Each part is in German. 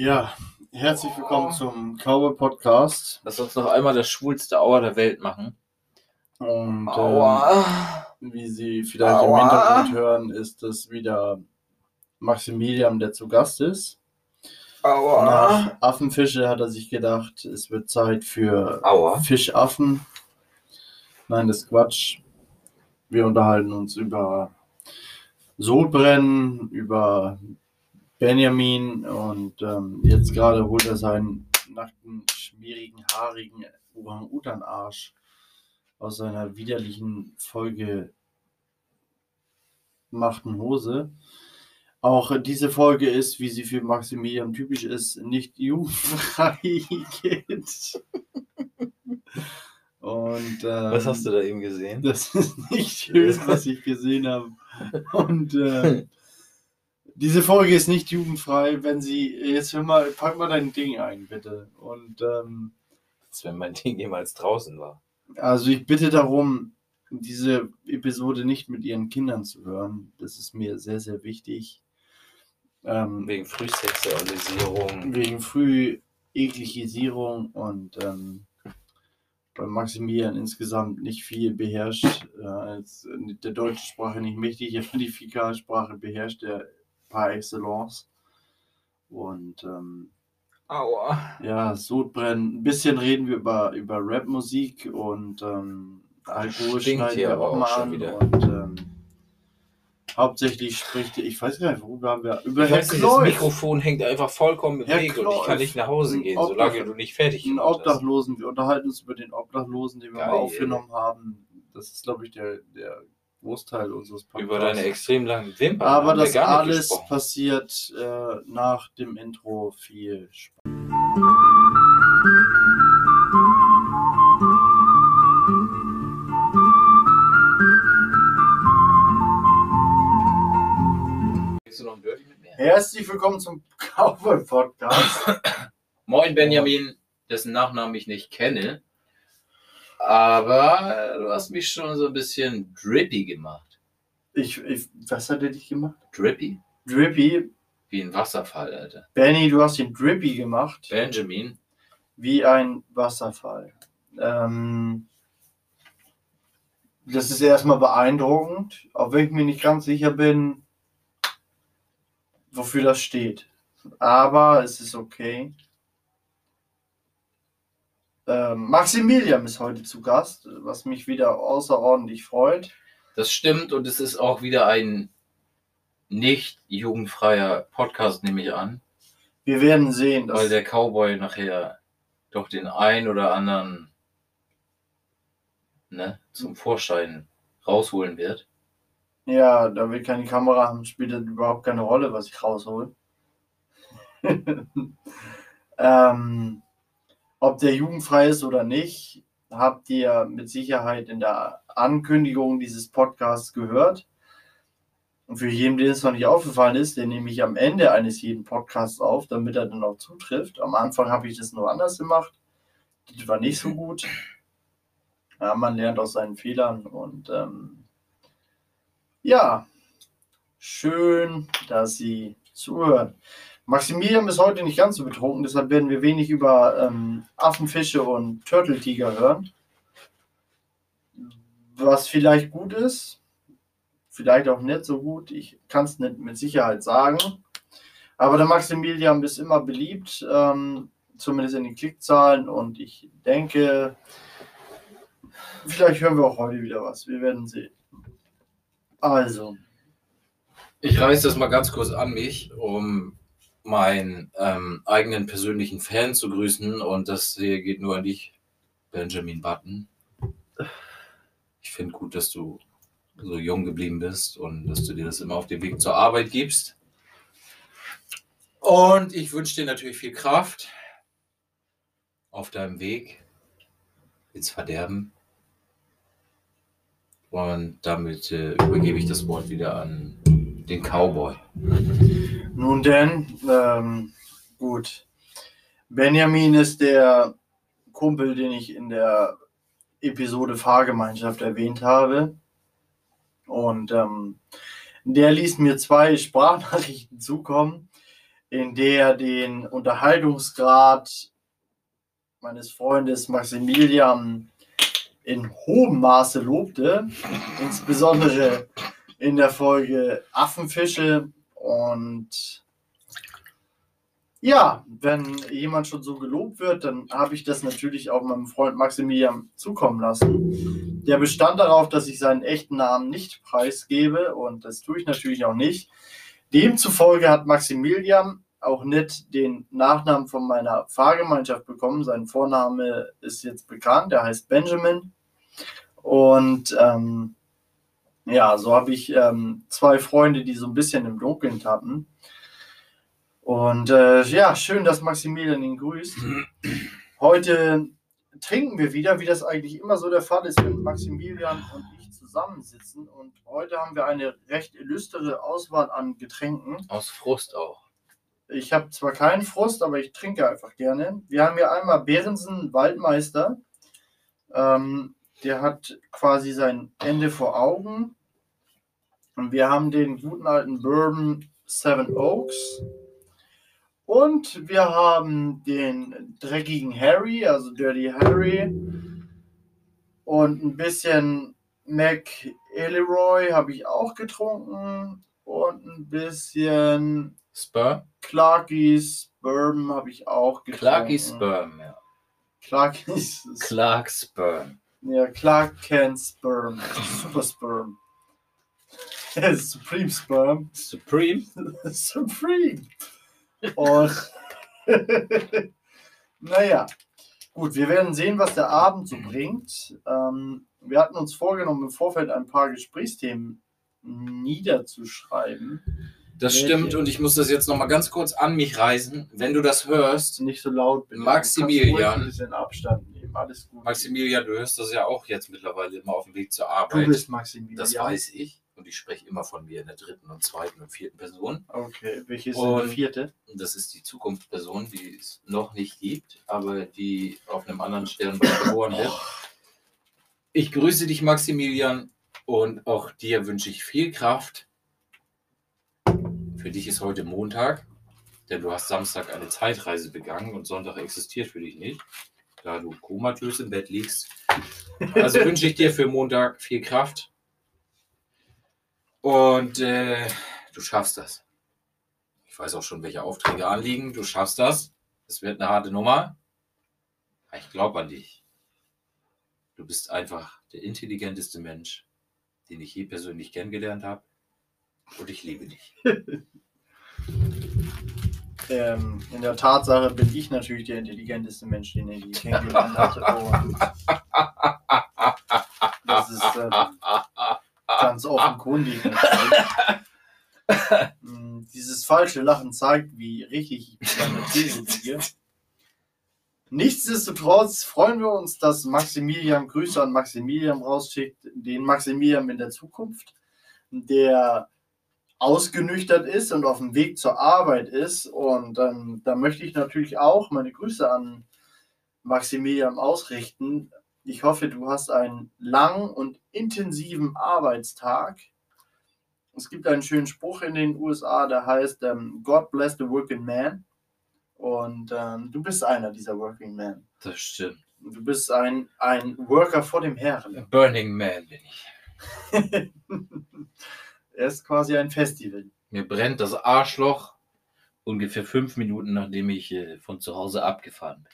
Ja, herzlich willkommen zum Cowboy Podcast. Lass uns noch einmal das schwulste Auer der Welt machen. Und ähm, wie Sie vielleicht im Aua. Hintergrund hören, ist es wieder Maximilian, der zu Gast ist. Aua. Nach Affenfische hat er sich gedacht, es wird Zeit für Aua. Fischaffen. Nein, das ist Quatsch. Wir unterhalten uns über Sodbrennen, über Benjamin und ähm, jetzt gerade holt er seinen nackten, schmierigen, haarigen Orang-Utan-Arsch aus seiner widerlichen Folge machten Hose. Auch diese Folge ist, wie sie für Maximilian typisch ist, nicht jugendfrei. Und ähm, Was hast du da eben gesehen? das ist nicht schön, was ich gesehen habe. Und äh, diese Folge ist nicht jugendfrei. Wenn sie, jetzt hör mal, pack mal dein Ding ein, bitte. Und ähm, Als wenn mein Ding jemals draußen war. also ich bitte darum, diese Episode nicht mit ihren Kindern zu hören. Das ist mir sehr, sehr wichtig. Ähm, Wegen Frühsexualisierung. wegen früh Ekligisierung und ähm, weil Maximilian insgesamt nicht viel beherrscht, äh, als der deutschen Sprache nicht mächtig, aber die Fäkalsprache beherrscht er par excellence. Und ähm, Aua. ja, Sodbrennen. Ein bisschen reden wir über, über Rapmusik und ähm, Alkohol Stinkt schneiden hier wir auch mal schon an. wieder. Und ähm, hauptsächlich spricht, ich weiß gar nicht, worüber haben wir, über Ich Herr weiß das. Mikrofon hängt einfach vollkommen im Herr Weg und ich kann nicht nach Hause gehen, Obdach- solange du nicht fertig hast. Obdachlosen. Wir unterhalten uns über den Obdachlosen, den wir Geil. mal aufgenommen haben. Das ist, glaube ich, der, der Großteil unseres Podcasts. Über deine extrem langen Wimpern. Aber das alles gesprochen. passiert äh, nach dem Intro. Viel Spaß. Herzlich willkommen zum Cowboy Podcast. Moin Benjamin, dessen Nachnamen ich nicht kenne. Aber du hast mich schon so ein bisschen drippy gemacht. Ich, ich, was hat er dich gemacht? Drippy? Drippy. Wie ein Wasserfall, Alter. Benny, du hast ihn Drippy gemacht. Benjamin, Wie ein Wasserfall. Ähm, das ist erstmal beeindruckend, auch wenn ich mir nicht ganz sicher bin, wofür das steht. Aber es ist okay. Ähm, Maximilian ist heute zu Gast, was mich wieder außerordentlich freut. das stimmt und es ist auch wieder ein nicht jugendfreier Podcast, nehme ich an, Wir werden sehen, dass weil der Cowboy nachher doch den ein oder anderen ne, zum Vorschein rausholen wird. Ja, da wir keine Kamera haben, spielt das überhaupt keine Rolle, was ich raushole. ähm, ob der jugendfrei ist oder nicht, habt ihr mit Sicherheit in der Ankündigung dieses Podcasts gehört. Und für jeden, dem es noch nicht aufgefallen ist, den nehme ich am Ende eines jeden Podcasts auf, damit er dann auch zutrifft. Am Anfang habe ich das nur anders gemacht. Das war nicht so gut. Ja, man lernt aus seinen Fehlern und ähm, ja, schön, dass Sie zuhören. Maximilian ist heute nicht ganz so betrunken, deshalb werden wir wenig über ähm, Affenfische und Turteltiger hören. Was vielleicht gut ist, vielleicht auch nicht so gut. Ich kann es nicht mit Sicherheit sagen. Aber der Maximilian ist immer beliebt, ähm, zumindest in den Klickzahlen. Und ich denke, vielleicht hören wir auch heute wieder was. Wir werden sehen. Also, Ich reiße das mal ganz kurz an mich, um meinen ähm, eigenen persönlichen Fan zu grüßen. Und das hier geht nur an dich, Benjamin Button. Ich finde gut, dass du so jung geblieben bist und dass du dir das immer auf dem Weg zur Arbeit gibst. Und ich wünsche dir natürlich viel Kraft auf deinem Weg ins Verderben. Und damit äh, übergebe ich das Wort wieder an den Cowboy. Nun denn, ähm, gut. Benjamin ist der Kumpel, den ich in der Episode Fahrgemeinschaft erwähnt habe. Und ähm, der ließ mir zwei Sprachnachrichten zukommen, in der den Unterhaltungsgrad meines Freundes Maximilian in hohem Maße lobte, insbesondere in der Folge Affenfische und ja, wenn jemand schon so gelobt wird, dann habe ich das natürlich auch meinem Freund Maximilian zukommen lassen. Der bestand darauf, dass ich seinen echten Namen nicht preisgebe und das tue ich natürlich auch nicht. Demzufolge hat Maximilian auch nicht den Nachnamen von meiner Fahrgemeinschaft bekommen. Sein Vorname ist jetzt bekannt, er heißt Benjamin. Und ähm, ja, so habe ich ähm, zwei Freunde, die so ein bisschen im Dunkeln tappen. Und äh, ja, schön, dass Maximilian ihn grüßt. Heute trinken wir wieder, wie das eigentlich immer so der Fall ist, wenn Maximilian und ich zusammensitzen. Und heute haben wir eine recht illustre Auswahl an Getränken. Aus Frust auch. Ich habe zwar keinen Frust, aber ich trinke einfach gerne. Wir haben hier einmal Behrensen Waldmeister. Ähm, der hat quasi sein Ende vor Augen. Und wir haben den guten alten Bourbon Seven Oaks. Und wir haben den dreckigen Harry, also Dirty Harry. Und ein bisschen Mac Elleroy habe ich auch getrunken. Und ein bisschen Spur? Clarky's Bourbon habe ich auch getrunken. Clarky's Sperm, ja. Clarky's. Clark Sperm. Ja, Clark Kent Sperm. Super Sperm. Supreme Sperm. Supreme? Supreme. Und naja, gut, wir werden sehen, was der Abend so bringt. Ähm, wir hatten uns vorgenommen, im Vorfeld ein paar Gesprächsthemen niederzuschreiben. Das Welche? stimmt und ich muss das jetzt nochmal ganz kurz an mich reißen. Wenn du das hörst, Nicht so laut. bitte. Maximilian. Du ein bisschen Abstand nehmen. Alles gut. Maximilian, du hörst das ja auch jetzt mittlerweile immer auf dem Weg zur Du Arbeit. bist Maximilian. das weiß ich und ich spreche immer von mir in der dritten und zweiten und vierten Person. Okay, welche ist Und- die vierte? Das ist die Zukunftsperson, die es noch nicht gibt, aber die auf einem anderen Stern geboren wird. Ich grüße dich, Maximilian, und auch dir wünsche ich viel Kraft. Für dich ist heute Montag, denn du hast Samstag eine Zeitreise begangen und Sonntag existiert für dich nicht, da du komatös im Bett liegst. Also wünsche ich dir für Montag viel Kraft und äh, du schaffst das. Ich weiß auch schon, welche Aufträge anliegen. Du schaffst das. Es wird eine harte Nummer. Ich glaube an dich. Du bist einfach der intelligenteste Mensch, den ich je persönlich kennengelernt habe. Und ich liebe dich. Ähm, in der Tatsache bin ich natürlich der intelligenteste Mensch, den er je kennengelernt. Und das ist ähm, ganz offenkundig. Mm, Dieses falsche Lachen zeigt, wie richtig ich mit meiner These liege. Nichtsdestotrotz freuen wir uns, dass Maximilian Grüße an Maximilian rausschickt, den Maximilian in der Zukunft, der ausgenüchtert ist und auf dem Weg zur Arbeit ist. Und ähm, da möchte ich natürlich auch meine Grüße an Maximilian ausrichten. Ich hoffe, du hast einen langen und intensiven Arbeitstag. Es gibt einen schönen Spruch in den USA, der heißt ähm, God bless the working man. Und ähm, du bist einer dieser Working Men. Das stimmt. Du bist ein, ein Worker vor dem Herrn. Burning Man bin ich. er ist quasi ein Festival. Mir brennt das Arschloch ungefähr fünf Minuten, nachdem ich äh, von zu Hause abgefahren bin.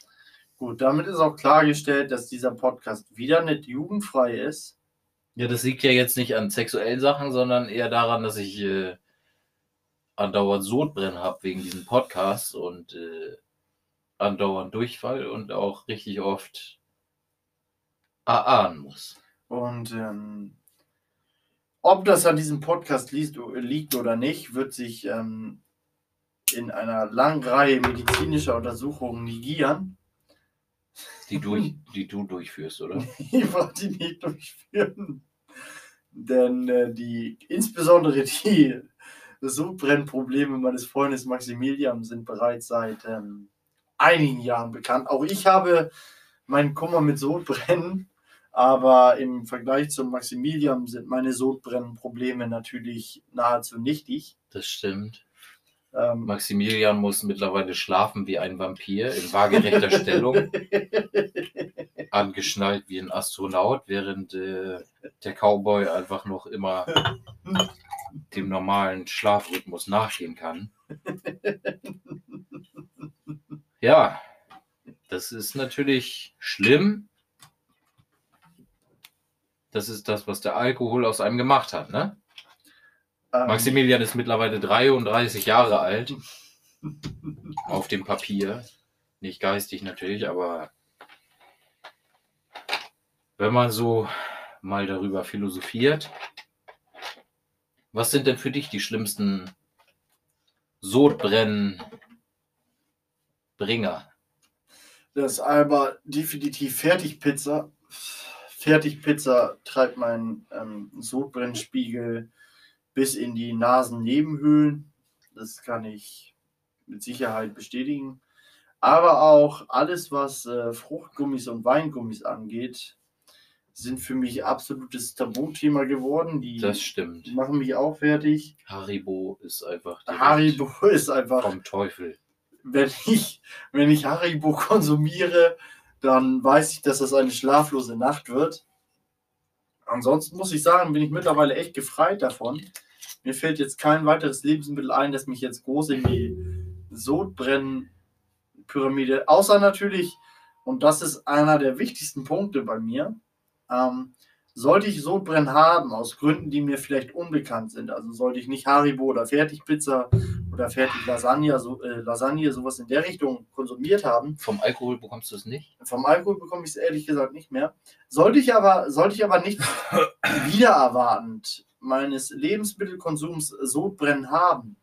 Gut, damit ist auch klargestellt, dass dieser Podcast wieder nicht jugendfrei ist. Ja, das liegt ja jetzt nicht an sexuellen Sachen, sondern eher daran, dass ich äh, andauernd Sodbrennen habe wegen diesem Podcast und äh, andauernd Durchfall und auch richtig oft erahnen muss. Und ähm, ob das an diesem Podcast liest, liegt oder nicht, wird sich ähm, in einer langen Reihe medizinischer Untersuchungen negieren. Die, durch, die du durchführst, oder? Ich wollte die nicht durchführen. Denn äh, die, insbesondere die Sodbrennprobleme meines Freundes Maximilian sind bereits seit ähm, einigen Jahren bekannt. Auch ich habe meinen Kummer mit Sodbrennen, aber im Vergleich zum Maximilian sind meine Sodbrennprobleme natürlich nahezu nichtig. Das stimmt. Ähm, Maximilian muss mittlerweile schlafen wie ein Vampir in waagerechter Stellung, angeschnallt wie ein Astronaut, während äh, der Cowboy einfach noch immer dem normalen Schlafrhythmus nachgehen kann. Ja, das ist natürlich schlimm. Das ist das, was der Alkohol aus einem gemacht hat, ne? Ähm, Maximilian ist mittlerweile 33 Jahre alt. Auf dem Papier. Nicht geistig natürlich, aber wenn man so mal darüber philosophiert, was sind denn für dich die schlimmsten Sodbrennen-Bringer? Das ist aber definitiv Fertigpizza. Fertigpizza treibt meinen ähm, Sodbrennspiegel bis in die Nasennebenhöhlen. Das kann ich mit Sicherheit bestätigen. Aber auch alles, was äh, Fruchtgummis und Weingummis angeht, sind für mich absolutes Tabuthema geworden. Die Das stimmt. machen mich auch fertig. Haribo ist einfach Haribo ist einfach vom Teufel. wenn ich, wenn ich Haribo konsumiere, dann weiß ich, dass das eine schlaflose Nacht wird. Ansonsten muss ich sagen, bin ich mittlerweile echt gefreit davon. Mir fällt jetzt kein weiteres Lebensmittel ein, das mich jetzt groß in die Sodbrennen-Pyramide, außer natürlich, und das ist einer der wichtigsten Punkte bei mir, ähm, sollte ich Sodbrennen haben, aus Gründen, die mir vielleicht unbekannt sind, also sollte ich nicht Haribo oder Fertigpizza oder Fertig-Lasagne, so, äh, Lasagne, sowas in der Richtung konsumiert haben, Vom Alkohol bekommst du es nicht? vom Alkohol bekomme ich es ehrlich gesagt nicht mehr. Sollte ich aber, sollte ich aber nicht wieder erwartend meines Lebensmittelkonsums Sodbrennen haben,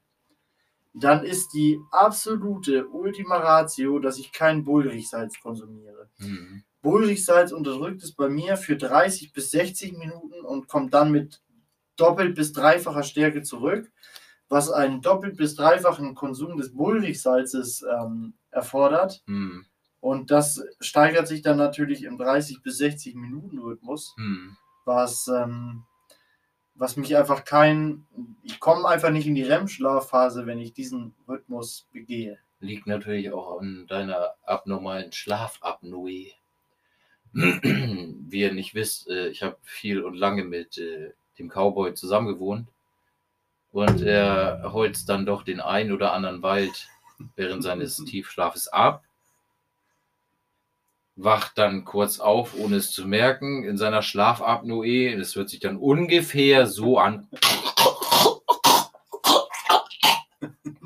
dann ist die absolute Ultima Ratio, dass ich kein Bullrichsalz konsumiere. Hm. Bullrichsalz unterdrückt es bei mir für 30 bis 60 Minuten und kommt dann mit doppelt bis dreifacher Stärke zurück, was einen doppelt bis dreifachen Konsum des Bullrichsalzes ähm, erfordert. Hm. Und das steigert sich dann natürlich im 30 bis 60 Minuten Rhythmus, Hm. was, ähm, was mich einfach kein, ich komme einfach nicht in die REM-Schlafphase, wenn ich diesen Rhythmus begehe. Liegt natürlich auch an deiner abnormalen Schlafapnoe. Wie ihr nicht wisst, äh, ich habe viel und lange mit äh, dem Cowboy zusammengewohnt. Und er holzt dann doch den ein oder anderen Wald während seines Tiefschlafes ab. Wacht dann kurz auf, ohne es zu merken, in seiner Schlafapnoe. Das hört sich dann ungefähr so an.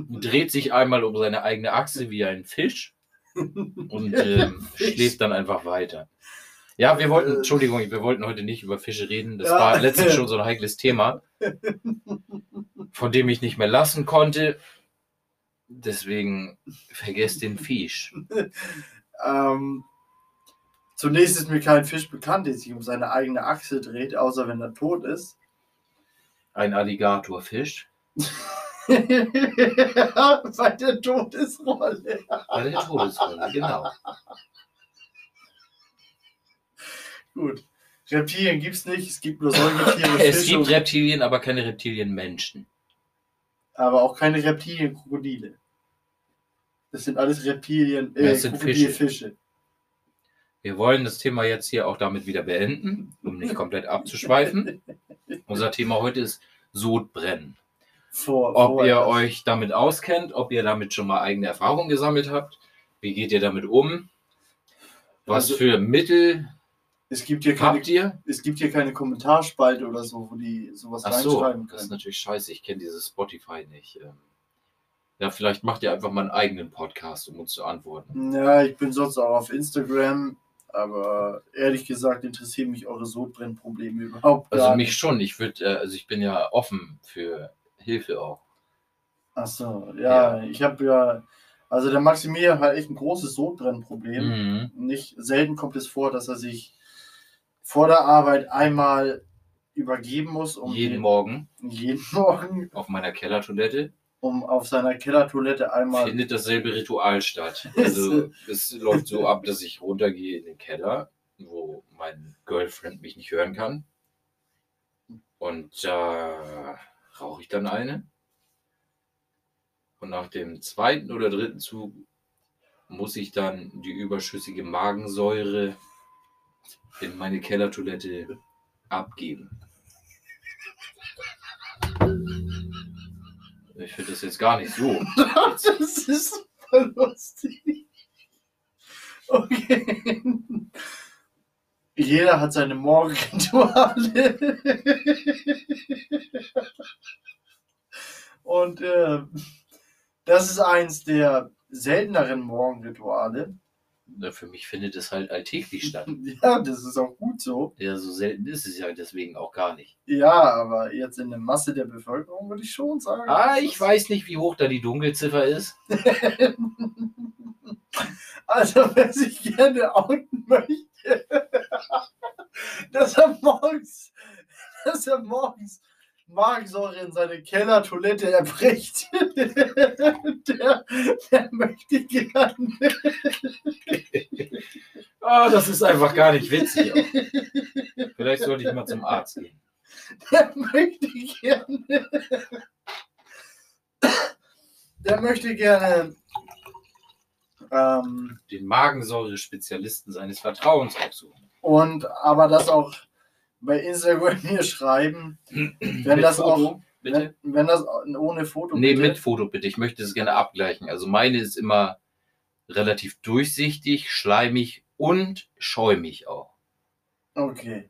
Dreht sich einmal um seine eigene Achse wie ein Fisch und ähm, schläft dann einfach weiter. Ja, wir wollten, Entschuldigung, wir wollten heute nicht über Fische reden. Das Ja. war letztens schon so ein heikles Thema, von dem ich nicht mehr lassen konnte. Deswegen vergesst den Fisch. Ähm, zunächst ist mir kein Fisch bekannt, der sich um seine eigene Achse dreht, außer wenn er tot ist. Ein Alligatorfisch. Weil der Todesrolle. Bei der Todesrolle, genau. Gut. Reptilien gibt es nicht, es gibt nur Säugetiere, Es Fische, gibt Reptilien, aber keine Reptilienmenschen. aber auch keine Reptilien-Krokodile. Das sind alles Reptilien, äh, Das sind Krokodilfische. Wir wollen das Thema jetzt hier auch damit wieder beenden, um nicht komplett abzuschweifen. Unser Thema heute ist Sodbrennen. Vor, Ob vorher. ihr euch damit auskennt, ob ihr damit schon mal eigene Erfahrungen gesammelt habt, wie geht ihr damit um? Was Also- für Mittel es gibt hier keine, habt ihr? es gibt hier keine Kommentarspalte oder so, wo die sowas Ach so, reinschreiben das ist können. natürlich scheiße. Ich kenne dieses Spotify nicht. Ähm, Ja, vielleicht macht ihr einfach mal einen eigenen Podcast, um uns zu antworten. Ja, ich bin sonst auch auf Instagram, aber ehrlich gesagt interessieren mich eure Sodbrennprobleme überhaupt Also gar mich nicht. schon. Ich würde, äh, also ich bin ja offen für Hilfe auch. Achso, ja, ich habe ja, also der Maximilian hat echt ein großes Sodbrennproblem. Mhm. Nicht selten kommt es vor, dass er sich vor der Arbeit einmal übergeben muss, um Jeden den- Morgen jeden Morgen, auf meiner Kellertoilette um auf seiner Kellertoilette einmal. findet dasselbe Ritual statt. Also es läuft so ab, dass ich runtergehe in den Keller, wo mein Girlfriend mich nicht hören kann. Und da rauche ich dann eine. Und nach dem zweiten oder dritten Zug muss ich dann die überschüssige Magensäure in meine Kellertoilette abgeben. Ich finde das jetzt gar nicht so. das ist super lustig. Okay. Jeder hat seine Morgenrituale. Und äh, das ist eins der selteneren Morgenrituale. Na, Für mich findet es halt alltäglich statt. Ja, das ist auch gut so. Ja, so selten ist es ja deswegen auch gar nicht. Ja, aber jetzt in der Masse der Bevölkerung würde ich schon sagen. Ah, ich weiß nicht, wie hoch da die Dunkelziffer ist. Also, wer sich gerne outen möchte, dass er morgens, dass er morgens Magensäure in seine Kellertoilette erbricht, der, der möchte gerne. Ah, das ist einfach gar nicht witzig. Vielleicht sollte ich mal zum Arzt gehen. Der möchte gerne. Der möchte gerne. Ähm, Den Magensäure-Spezialisten seines Vertrauens aufsuchen. und aber das auch bei Instagram hier schreiben, wenn das Foto, auch, bitte? wenn, wenn das ohne Foto. Nee, bitte. mit Foto bitte. Ich möchte es gerne abgleichen. Also meine ist immer relativ durchsichtig, schleimig und schäumig auch. Okay.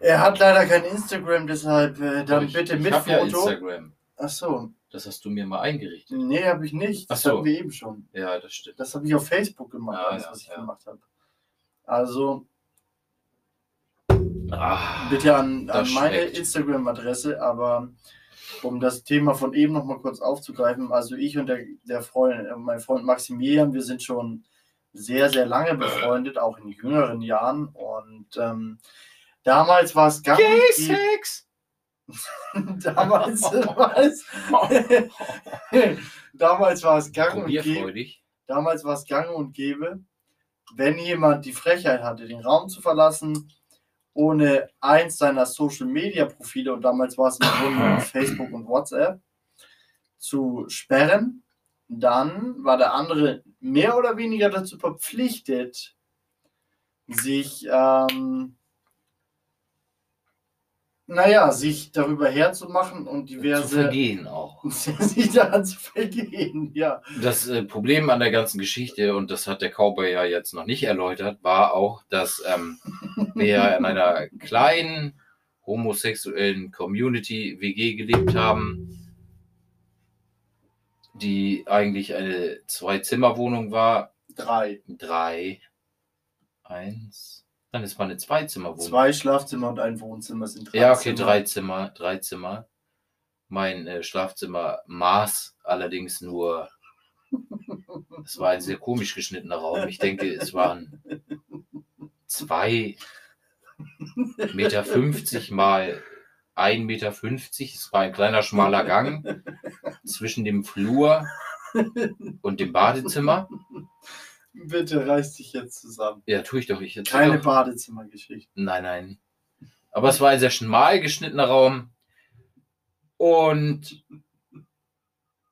Er hat leider kein Instagram, deshalb äh, dann ich, bitte ich mit hab ja Foto. Instagram. Ach so. Das hast du mir mal eingerichtet. Nee, habe ich nicht. Das Ach so. hatten wir eben schon. Ja, das stimmt. Das habe ich auf Facebook gemacht, Ah, alles, ja, was ich ja. gemacht habe. Also Ah, bitte an, an meine. Instagram-Adresse, aber um das Thema von eben noch mal kurz aufzugreifen, also ich und der, der Freund, äh, mein Freund Maximilian, wir sind schon sehr, sehr lange befreundet, auch in jüngeren Jahren. Und ähm, damals war es gang und gäbe- Sex! damals war es damals war es gang und gäbe, damals war es gang und gäbe, wenn jemand die Frechheit hatte, den Raum zu verlassen, ohne eins seiner Social Media Profile, und damals war es im Grunde nur Facebook und WhatsApp, zu sperren, dann war der andere mehr oder weniger dazu verpflichtet, sich, ähm, naja, sich darüber herzumachen und Zu diverse, vergehen auch. sich daran zu vergehen, ja. Das äh, Problem an der ganzen Geschichte, und das hat der Cowboy ja jetzt noch nicht erläutert, war auch, dass ähm, wir in einer kleinen homosexuellen Community WG gelebt haben, die eigentlich eine Zwei-Zimmer-Wohnung war. Drei. Drei, eins, dann ist mal eine Zwei-Zimmer-Wohnung. Zwei Schlafzimmer und ein Wohnzimmer sind drei Ja, okay, Zimmer. drei Zimmer, drei Zimmer. Mein äh, Schlafzimmer maß allerdings nur. Es war ein sehr komisch geschnittener Raum. Ich denke, es waren zwei Meter fünfzig mal ein Meter. fünfzig. Es war ein kleiner schmaler Gang zwischen dem Flur und dem Badezimmer. Bitte reiß dich jetzt zusammen. Ja, tue ich doch. Ich erzähl Keine doch. Badezimmergeschichte. Nein, nein. Aber es war ein sehr schmal geschnittener Raum. Und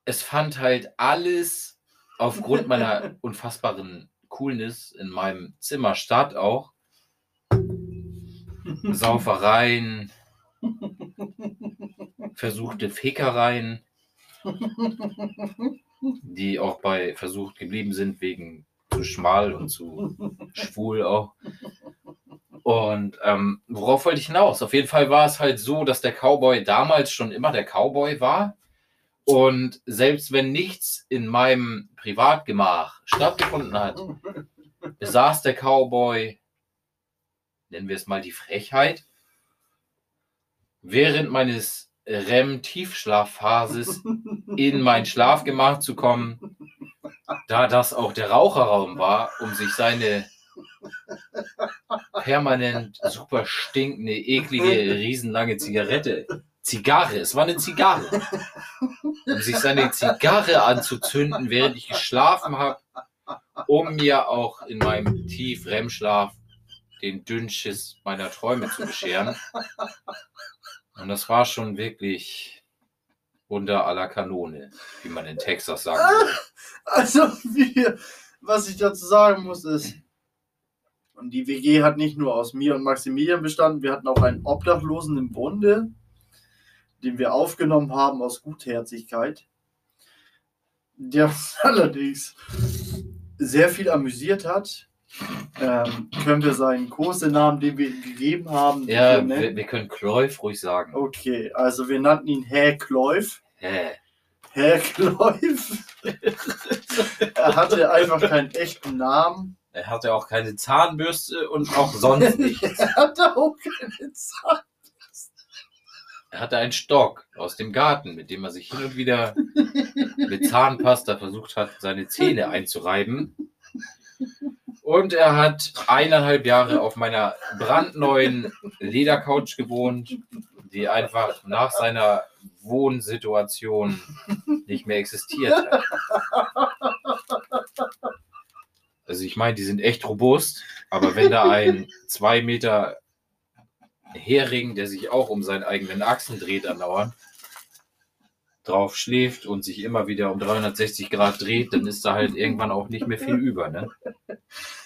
es fand halt alles aufgrund meiner unfassbaren Coolness in meinem Zimmer statt auch. Saufereien, versuchte Fickereien, die auch bei versucht geblieben sind wegen zu schmal und zu schwul auch. Und ähm, worauf wollte ich hinaus? Auf jeden Fall war es halt so, dass der Cowboy damals schon immer der Cowboy war. Und selbst wenn nichts in meinem Privatgemach stattgefunden hat, besaß der Cowboy, nennen wir es mal die Frechheit, während meines REM-Tiefschlafphases in mein Schlafgemach zu kommen, da das auch der Raucherraum war, um sich seine permanent super stinkende, eklige, riesenlange Zigarette, Zigarre, es war eine Zigarre, um sich seine Zigarre anzuzünden, während ich geschlafen habe, um mir auch in meinem Tief-REM-Schlaf den Dünnschiss meiner Träume zu bescheren. Und das war schon wirklich unter aller Kanone, wie man in Texas sagt. würde. Also, wir, was ich dazu sagen muss, ist, und die WG hat nicht nur aus mir und Maximilian bestanden, wir hatten auch einen Obdachlosen im Bunde, den wir aufgenommen haben aus Gutherzigkeit, der uns allerdings sehr viel amüsiert hat. Ähm, können wir seinen Kosenamen, den wir ihm gegeben haben, Ja, wir, wir können Kläuf ruhig sagen. Okay, also wir nannten ihn Herr Kläuf. Hä? Herr Kläuf. er hatte einfach keinen echten Namen. Er hatte auch keine Zahnbürste und auch sonst nichts. Er hatte auch keine Zeit. Er hatte einen Stock aus dem Garten, mit dem er sich hin und wieder mit Zahnpasta versucht hat, seine Zähne einzureiben. Und er hat eineinhalb Jahre auf meiner brandneuen Ledercouch gewohnt, die einfach nach seiner Wohnsituation nicht mehr existiert hat. Also ich meine, die sind echt robust, aber wenn da ein zwei Meter Hering, der sich auch um seinen eigenen Achsen dreht andauernd, drauf schläft und sich immer wieder um 360 Grad dreht, dann ist da halt irgendwann auch nicht mehr viel über, ne?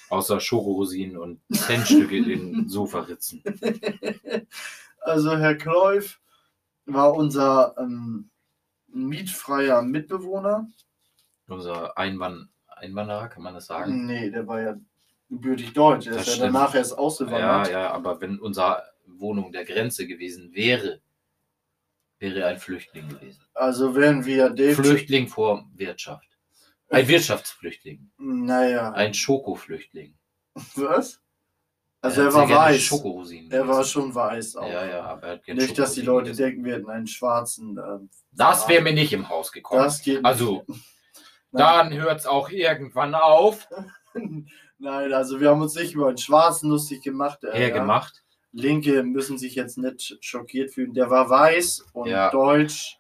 Außer Schokorosinen und Centstücke in Sofaritzen. Also Herr Kläuf war unser ähm, mietfreier Mitbewohner. Unser Einwann Einwanderer, kann man das sagen? Nee, der war ja gebürtig deutsch. Er ist ja danach erst Ja, ausgewandert. ja, aber wenn unsere Wohnung der Grenze gewesen wäre, wäre er ein Flüchtling gewesen. Also wären wir Dave. Flüchtling vor Wirtschaft. Ein Wirtschaftsflüchtling. Naja. Ein Schokoflüchtling. Was? Also Er er war weiß. Er war schon weiß auch. Ja, ja, aber er hat gerne Nicht, dass die Leute gegessen. denken, wir hätten einen schwarzen. Ähm, Das wäre mir nicht im Haus gekommen. das geht Also, dann hört es auch irgendwann auf. Nein, also wir haben uns nicht über einen Schwarzen lustig gemacht. äh, Hergemacht. Linke müssen sich jetzt nicht schockiert fühlen. Der war weiß und Ja. deutsch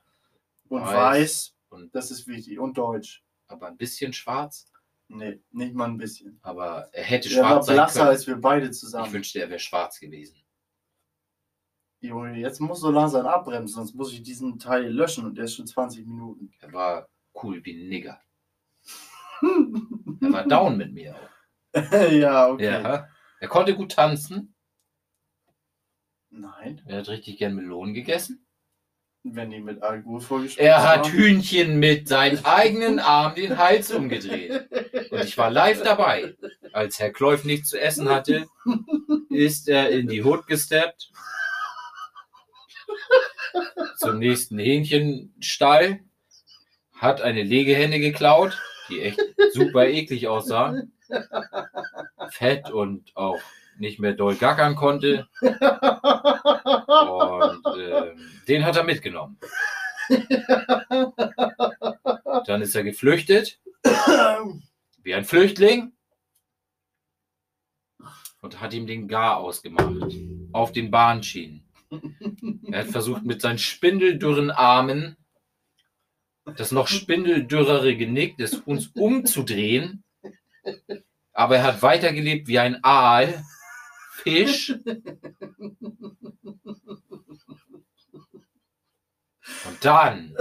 und Weiß. weiß. Und, Das ist wichtig. Und deutsch. aber ein bisschen schwarz. Nee, nicht mal ein bisschen. Aber er hätte Der war schwarz sein blasser können. als wir beide Ich zusammen. wünschte, er wäre schwarz gewesen. Junge, jetzt musst du langsam abbremsen, sonst muss ich diesen Teil löschen und der ist schon 20 Minuten. Er war cool wie ein Nigger. Er war down mit mir auch. ja, okay. Ja. Er konnte gut tanzen. Nein, Er hat richtig gern Melonen gegessen. wenn die mit Alkohol vorgespielt Er hat Hühnchen mit seinen eigenen Armen den Hals umgedreht. Und ich war live dabei. Als Herr Kläuf nichts zu essen hatte, ist er in die Hut gesteppt. Zum nächsten Hähnchenstall. Hat eine Legehenne geklaut, die echt super eklig aussah. Fett und auch nicht mehr doll gackern konnte. Und ähm, den hat er mitgenommen. Dann ist er geflüchtet, wie ein Flüchtling. Und hat ihm den Gar ausgemacht. Auf den Bahnschienen. Er hat versucht, mit seinen spindeldürren Armen das noch spindeldürrere Genick des Huhns umzudrehen. Aber er hat weitergelebt wie ein Aal, Fisch. Und dann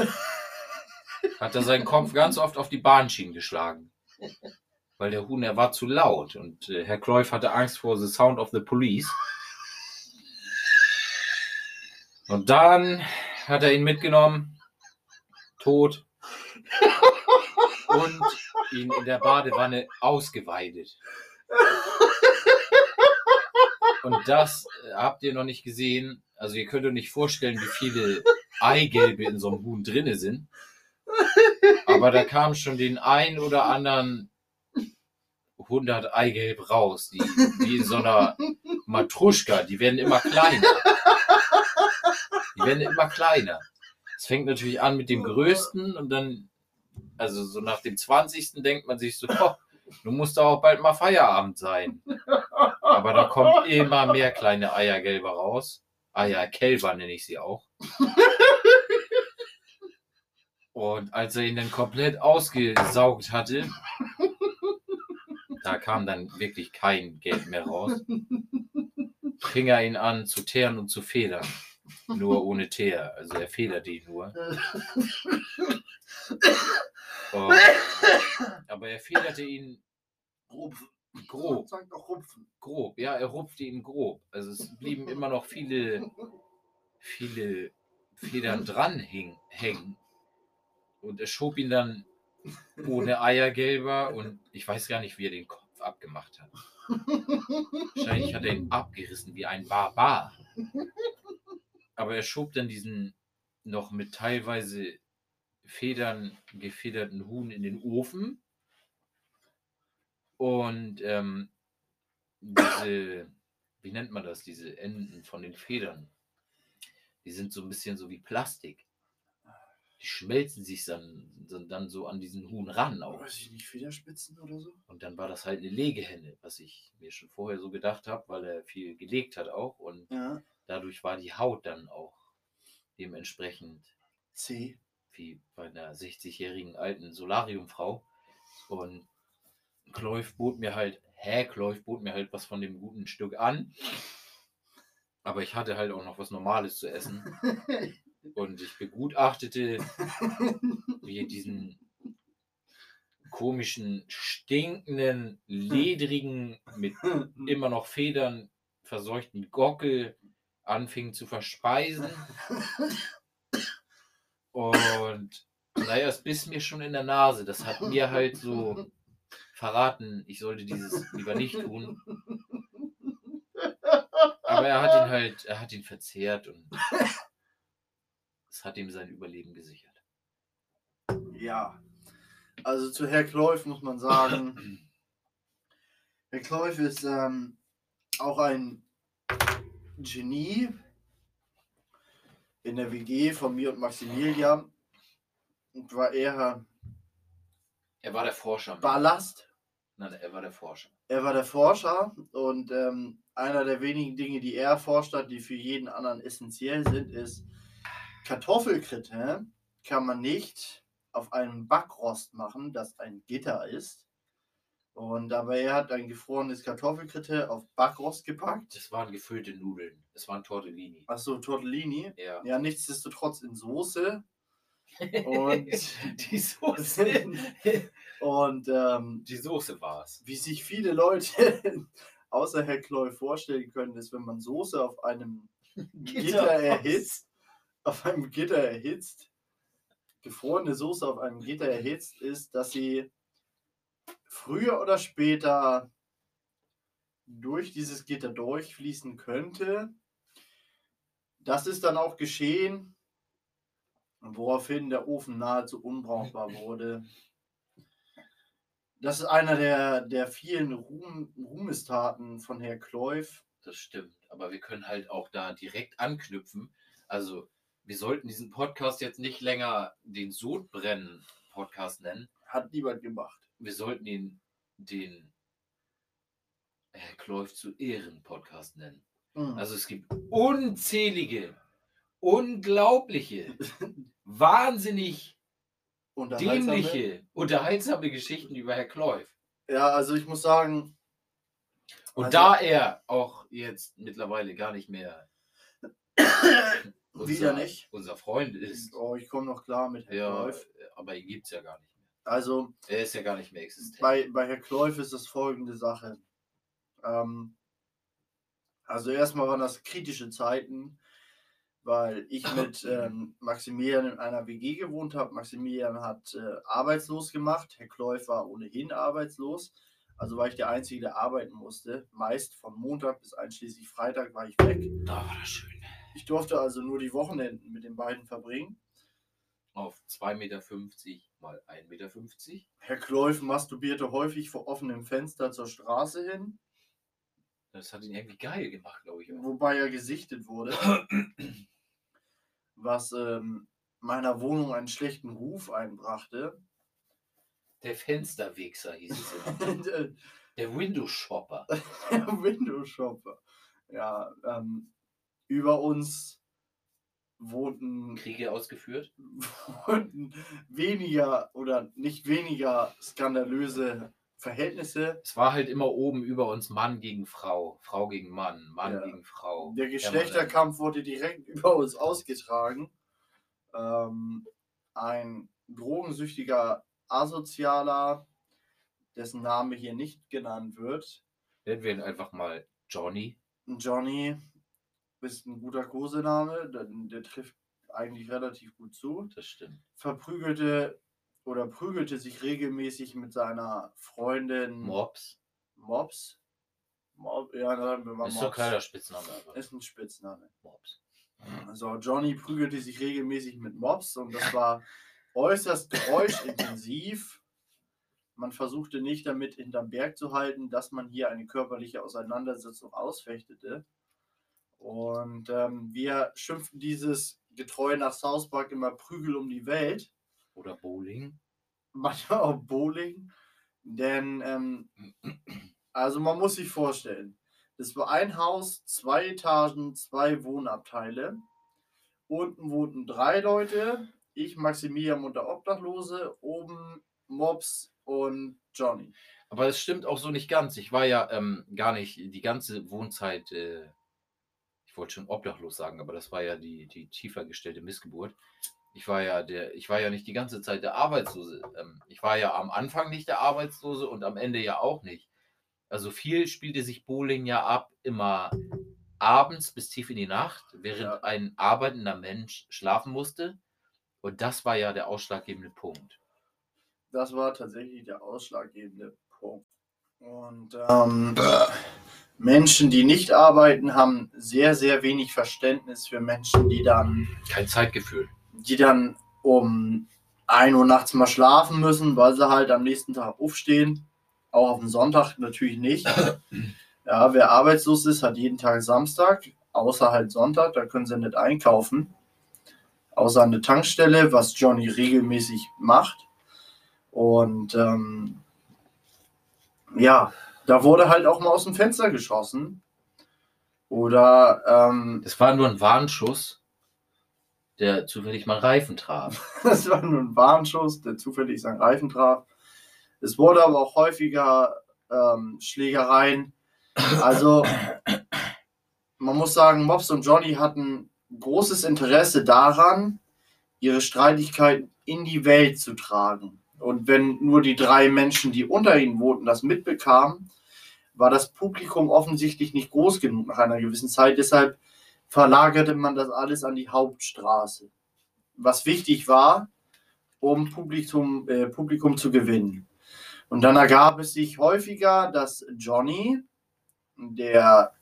hat er seinen Kopf ganz oft auf die Bahnschienen geschlagen. Weil der Huhn, er war zu laut. Und äh, Herr Kläuf hatte Angst vor The Sound of the Police. Und dann hat er ihn mitgenommen, tot, und ihn in der Badewanne ausgeweidet. Und das äh, habt ihr noch nicht gesehen. Also ihr könnt euch nicht vorstellen, wie viele Eigelbe in so einem Huhn drinne sind. Aber da kam schon den ein oder anderen 100 Eigelb raus, die wie in so einer Matruschka, die werden immer kleiner. Die werden immer kleiner. Es fängt natürlich an mit dem größten und dann, also so nach dem 20. denkt man sich so, oh, du musst doch auch bald mal Feierabend sein. Aber da kommt immer mehr kleine Eiergelber raus. Eierkälber nenne ich sie auch. Und als er ihn dann komplett ausgesaugt hatte, da kam dann wirklich kein Gelb mehr raus, fing er ihn an zu teeren und zu federn. nur ohne Teer. Also er federte ihn nur. Und, aber er federte ihn grob. Rupfen. Grob, ja, er rupfte ihn grob. Also es blieben immer noch viele, viele Federn dran hängen. Und er schob ihn dann ohne Eiergelber und ich weiß gar nicht, wie er den Kopf abgemacht hat. Wahrscheinlich hat er ihn abgerissen wie ein Barbar. Aber er schob dann diesen noch mit teilweise Federn gefederten Huhn in den Ofen. Und ähm, diese, wie nennt man das, diese Enden von den Federn, die sind so ein bisschen so wie Plastik. Die schmelzen sich dann, dann, dann so an diesen Huhn ran auch. Weiß ich nicht, Federspitzen oder so? Und dann war das halt eine Legehenne, was ich mir schon vorher so gedacht habe, weil er viel gelegt hat auch. Und Ja. dadurch war die Haut dann auch dementsprechend C. wie bei einer 60-jährigen alten Solariumfrau. Und Kleuf bot mir halt, hä, Kleuf bot mir halt was von dem guten Stück an. Aber ich hatte halt auch noch was Normales zu essen. Und ich begutachtete, wie diesen komischen, stinkenden, ledrigen, mit immer noch Federn verseuchten Gockel anfing zu verspeisen. Und naja, es biss mir schon in der Nase. Das hat mir halt so verraten, ich sollte dieses lieber nicht tun. Aber er hat ihn halt, er hat ihn verzehrt und es hat ihm sein Überleben gesichert. Ja. Also zu Herr Kleuf muss man sagen, Herr Kleuf ist ähm, auch ein Genie in der WG von mir und Maximilian. Und war eher Er war der Forscher. Ballast. Nein, er war der Forscher. Er war der Forscher und ähm, einer der wenigen Dinge, die er erforscht hat, die für jeden anderen essentiell sind, ist Kartoffelkritte kann man nicht auf einem Backrost machen, das ein Gitter ist. Und aber er hat ein gefrorenes Kartoffelkritte auf Backrost gepackt. Das waren gefüllte Nudeln. Das waren Tortellini. Achso, Tortellini. Ja. Ja, nichtsdestotrotz in Soße. Und, die Soße. und ähm, Die Soße war es. wie sich viele Leute außer Herr Kloy vorstellen können, ist, wenn man Soße auf einem Gitter erhitzt, auf einem Gitter erhitzt, gefrorene Soße auf einem Gitter erhitzt, ist, dass sie früher oder später durch dieses Gitter durchfließen könnte. Das ist dann auch geschehen, woraufhin der Ofen nahezu unbrauchbar wurde. Das ist einer der, der vielen Ruhm, Ruhmestaten von Herr Kleuf. Das stimmt. Aber wir können halt auch da direkt anknüpfen. Also, wir sollten diesen Podcast jetzt nicht länger den Sodbrennen-Podcast nennen. Hat niemand gemacht. Wir sollten ihn den Herr Kleuf zu Ehren-Podcast nennen. Mhm. Also es gibt unzählige, unglaubliche, wahnsinnig Unterhaltsame. dämliche, unterhaltsame Geschichten über Herr Kleuf. Ja, also ich muss sagen, Und Also- da er auch jetzt mittlerweile gar nicht mehr wieder nicht. unser Freund ist, Oh, ich komme noch klar mit Herr ja, Kleuf. aber ihn gibt es ja gar nicht mehr. Also Er ist ja gar nicht mehr existent. bei, bei Herr Kleuf ist das folgende Sache. Ähm, also erstmal waren das kritische Zeiten, weil ich mit ähm, Maximilian in einer WG gewohnt habe. Maximilian hat äh, arbeitslos gemacht. Herr Kleuf war ohnehin arbeitslos. Also war ich der Einzige, der arbeiten musste. Meist von Montag bis einschließlich Freitag war ich weg. Da war das schön. Ich durfte also nur die Wochenenden mit den beiden verbringen. Auf 2,50 Meter mal 1,50 Meter. Herr Kleuf masturbierte häufig vor offenem Fenster zur Straße hin, Das hat ihn irgendwie geil gemacht, glaube ich. auch. wobei er gesichtet wurde, was ähm, meiner Wohnung einen schlechten Ruf einbrachte. Der Fensterwichser hieß es immer. Der Der Window Shopper. Windows Shopper. Ja, ähm, über uns wohnten, Kriege ausgeführt. wohnten weniger oder nicht weniger skandalöse Verhältnisse. Es war halt immer oben über uns Mann gegen Frau, Frau gegen Mann, Mann Ja. gegen Frau. Der Geschlechterkampf wurde direkt über uns ausgetragen. Ähm, ein drogensüchtiger Asozialer, dessen Name hier nicht genannt wird, Nennen wir ihn einfach mal Johnny. Johnny, ist ein guter Kosename, der, der trifft eigentlich relativ gut zu. Das stimmt. Verprügelte oder prügelte sich regelmäßig mit seiner Freundin Mops. Mops. Mob, ja, sagen wir mal Ist doch keiner Spitzname, aber Ist ein Spitzname. Mops. Also Johnny prügelte sich regelmäßig mit Mobs und das war äußerst geräuschintensiv. Man versuchte nicht damit hinterm Berg zu halten, dass man hier eine körperliche Auseinandersetzung ausfechtete. Und ähm, wir schimpften dieses getreu nach South Park immer Prügel um die Welt, Oder Bowling. manchmal auch Bowling. Denn, ähm, also man muss sich vorstellen, das war ein Haus, zwei Etagen, zwei Wohnabteile. Unten wohnten drei Leute, ich, Maximilian und der Obdachlose, oben Mops und Johnny. Aber es stimmt auch so nicht ganz. Ich war ja ähm, gar nicht die ganze Wohnzeit, äh, ich wollte schon obdachlos sagen, aber das war ja die, die tiefer gestellte Missgeburt. Ich war ja der, ich war ja nicht die ganze Zeit der Arbeitslose. Ähm, ich war ja am Anfang nicht der Arbeitslose und am Ende ja auch nicht. Also viel spielte sich Bowling ja ab, immer abends bis tief in die Nacht, während Ja. ein arbeitender Mensch schlafen musste. Und das war ja der ausschlaggebende Punkt. Das war tatsächlich der ausschlaggebende Punkt. Und ähm, Menschen, die nicht arbeiten, haben sehr, sehr wenig Verständnis für Menschen, die dann Kein Zeitgefühl. die dann um 1 Uhr nachts mal schlafen müssen, weil sie halt am nächsten Tag aufstehen. Auch auf dem Sonntag natürlich nicht. Ja, wer arbeitslos ist, hat jeden Tag Samstag, außer halt Sonntag, da können sie nicht einkaufen. Außer an der Tankstelle, was Johnny regelmäßig macht. Und ähm, ja, da wurde halt auch mal aus dem Fenster geschossen. Oder ähm, Es war nur ein Warnschuss, der zufällig mal Reifen traf. Das war nur ein Warnschuss, der zufällig seinen Reifen traf. Es wurde aber auch häufiger ähm, Schlägereien. Also, man muss sagen, Mops und Johnny hatten großes Interesse daran, ihre Streitigkeiten in die Welt zu tragen. Und wenn nur die drei Menschen, die unter ihnen wohnten, das mitbekamen, war das Publikum offensichtlich nicht groß genug nach einer gewissen Zeit. Deshalb verlagerte man das alles an die Hauptstraße was wichtig war, um Publikum, äh, Publikum zu gewinnen. Und dann ergab es sich häufiger, dass Johnny, der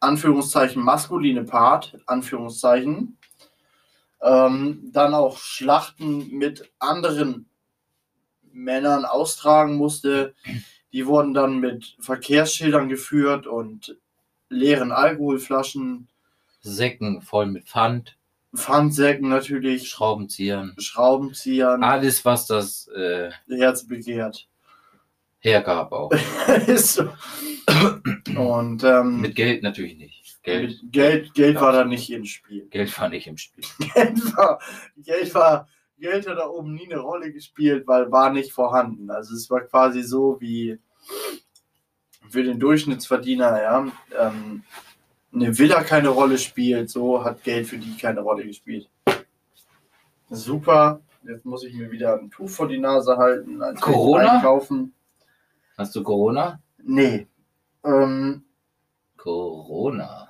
Anführungszeichen maskuline Part, Anführungszeichen, ähm, dann auch Schlachten mit anderen Männern austragen musste. Die wurden dann mit Verkehrsschildern geführt und leeren Alkoholflaschen, Säcken voll mit Pfand, Pfandsäcken natürlich, Schraubenziehern, Schraubenziehern. alles, was das äh, Herz begehrt. hergab auch. Ist so. Und ähm, Mit Geld natürlich nicht. Geld, Geld, Geld war da nicht im Spiel. Geld war nicht im Spiel. Geld war, Geld war, Geld hat da oben nie eine Rolle gespielt, weil war nicht vorhanden. Also es war quasi so wie für den Durchschnittsverdiener, ja, ähm, eine Villa keine Rolle spielt, so hat Geld für die keine Rolle gespielt. Super. Jetzt muss ich mir wieder ein Tuch vor die Nase halten. als Corona? Einkaufen. Hast du Corona? Nee. Ähm, Corona.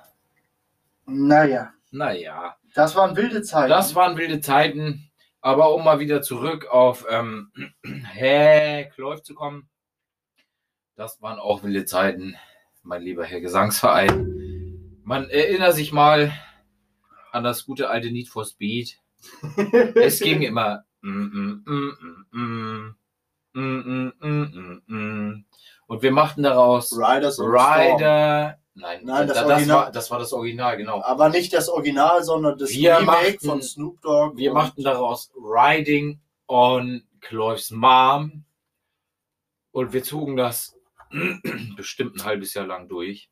naja, Naja, das waren wilde Zeiten. das waren wilde Zeiten. Aber um mal wieder zurück auf ähm, Herr Kläuf zu kommen, das waren auch wilde Zeiten, mein lieber Herr Gesangsverein. Man erinnert sich mal an das gute alte Need for Speed. es ging immer. Und wir machten daraus Riders Rider Nein, Nein, das das, Original- war, das war das Original, genau. Aber nicht das Original, sondern das Wir Remake machten- von Snoop Dogg. Wir machten daraus Riding on Cloy's Mom. Und wir zogen das bestimmt ein halbes Jahr lang durch.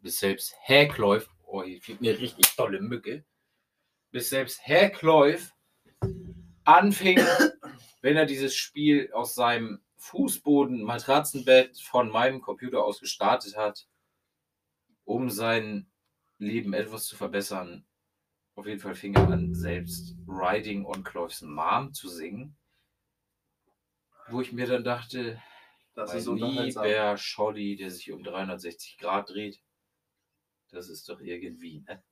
Bis selbst Herr Cloyf, oh, hier fehlt mir richtig tolle Mücke. Bis selbst Herr Cloyf anfing, wenn er dieses Spiel aus seinem Fußboden, Matratzenbett von meinem Computer aus gestartet hat, um sein Leben etwas zu verbessern. Auf jeden Fall fing er an, selbst Riding on Cloves Mom zu singen. Wo ich mir dann dachte, Das ist lieber Scholli, der sich um 360 Grad dreht, das ist doch irgendwie, ne?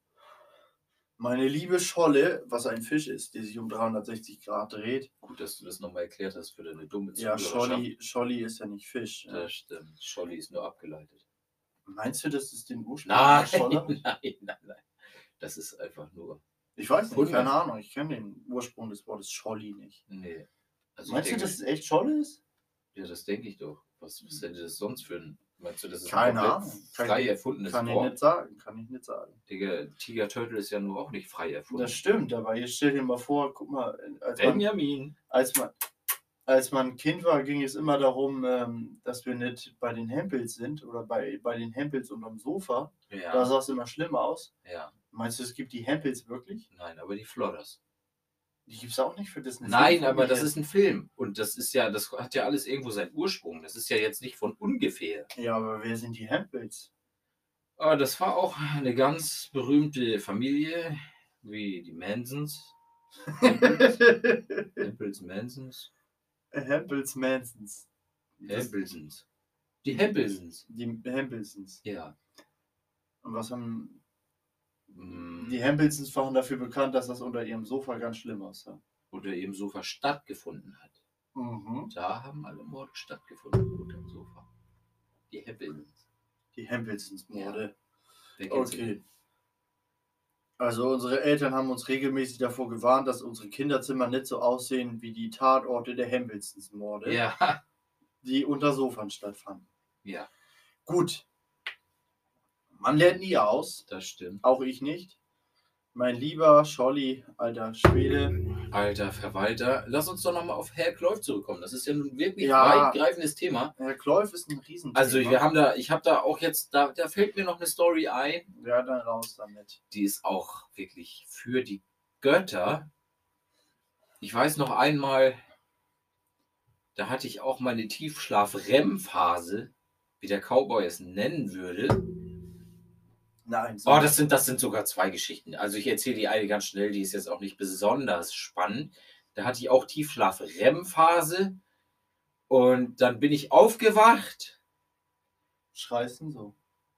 Meine liebe Scholle, was ein Fisch ist, die sich um 360 Grad dreht. Gut, dass du das nochmal erklärt hast für deine dumme Ja, Zuhörerschaft. Scholli, Scholli ist ja nicht Fisch. Das stimmt. Scholli ist nur abgeleitet. Meinst du, das ist den Ursprung Nein, nein, nein, nein. Das ist einfach nur. Ich weiß nicht, keine Ahnung. Ich kenne den Ursprung des Wortes Scholli nicht. Nee. Also Meinst ich du, denke, dass es echt Scholle ist? Ja, das denke ich doch. Was, was hätte das sonst für ein. Meinst du, das ist Keine ein Ahnung. Kann frei ich- erfundenes Kann ich Wort? nicht sagen. Kann ich nicht sagen. Digga, Tiger Turtle ist ja nur auch nicht frei erfunden. Das stimmt, aber jetzt stell dir mal vor, guck mal, als man, Benjamin. als man, als man Kind war, ging es immer darum, ähm, dass wir nicht bei den Hempels sind oder bei, bei den Hempels unterm Sofa. Da Ja, sah es immer schlimm aus. ja. Meinst du, es gibt die Hempels wirklich? Nein, aber die Flodders. Die gibt es auch nicht für Disney. Nein, aber das ist ein Film. Und das ist ja, das hat ja alles irgendwo seinen Ursprung. Das ist ja jetzt nicht von ungefähr. Ja, aber wer sind die Hempels? Aber das war auch eine ganz berühmte Familie, wie die Mansons. Hempels, Mansons, Hempels Mansons. Hempelsons. Die Hempelsons. Die Hempelsons. Ja. Und was haben. Mm, Die Hempelsons waren dafür bekannt, dass das unter ihrem Sofa ganz schlimm aussah. Oder eben Sofa stattgefunden hat. Mhm. Da haben alle Morde stattgefunden unter dem Sofa. Die Hempelsons. Die Hempelsons-Morde. Sie Okay. Also unsere Eltern haben uns regelmäßig davor gewarnt, dass unsere Kinderzimmer nicht so aussehen wie die Tatorte der Hempelsons-Morde, Ja, die unter Sofern stattfanden. ja, Gut. Man lernt nie aus, das stimmt. auch ich nicht. Mein lieber Scholli, alter Schwede. Alter Verwalter, lass uns doch nochmal auf Herr Kläuf zurückkommen. Das ist ja nun wirklich Ja. weitgreifendes Thema. Herr Kläuf ist ein Riesenthema. Also wir haben da, ich habe da auch jetzt, da, da fällt mir noch eine Story ein, Ja, dann raus damit. die ist auch wirklich für die Götter. Ich weiß noch einmal, da hatte ich auch meine Tiefschlaf-REM-Phase, wie der Cowboy es nennen würde. Nein. so- Oh, das sind, das sind sogar zwei Geschichten. Also ich erzähle die eine ganz schnell, die ist jetzt auch nicht besonders spannend. Da hatte ich auch Tiefschlaf-REM-Phase und dann bin ich aufgewacht Schreist du so?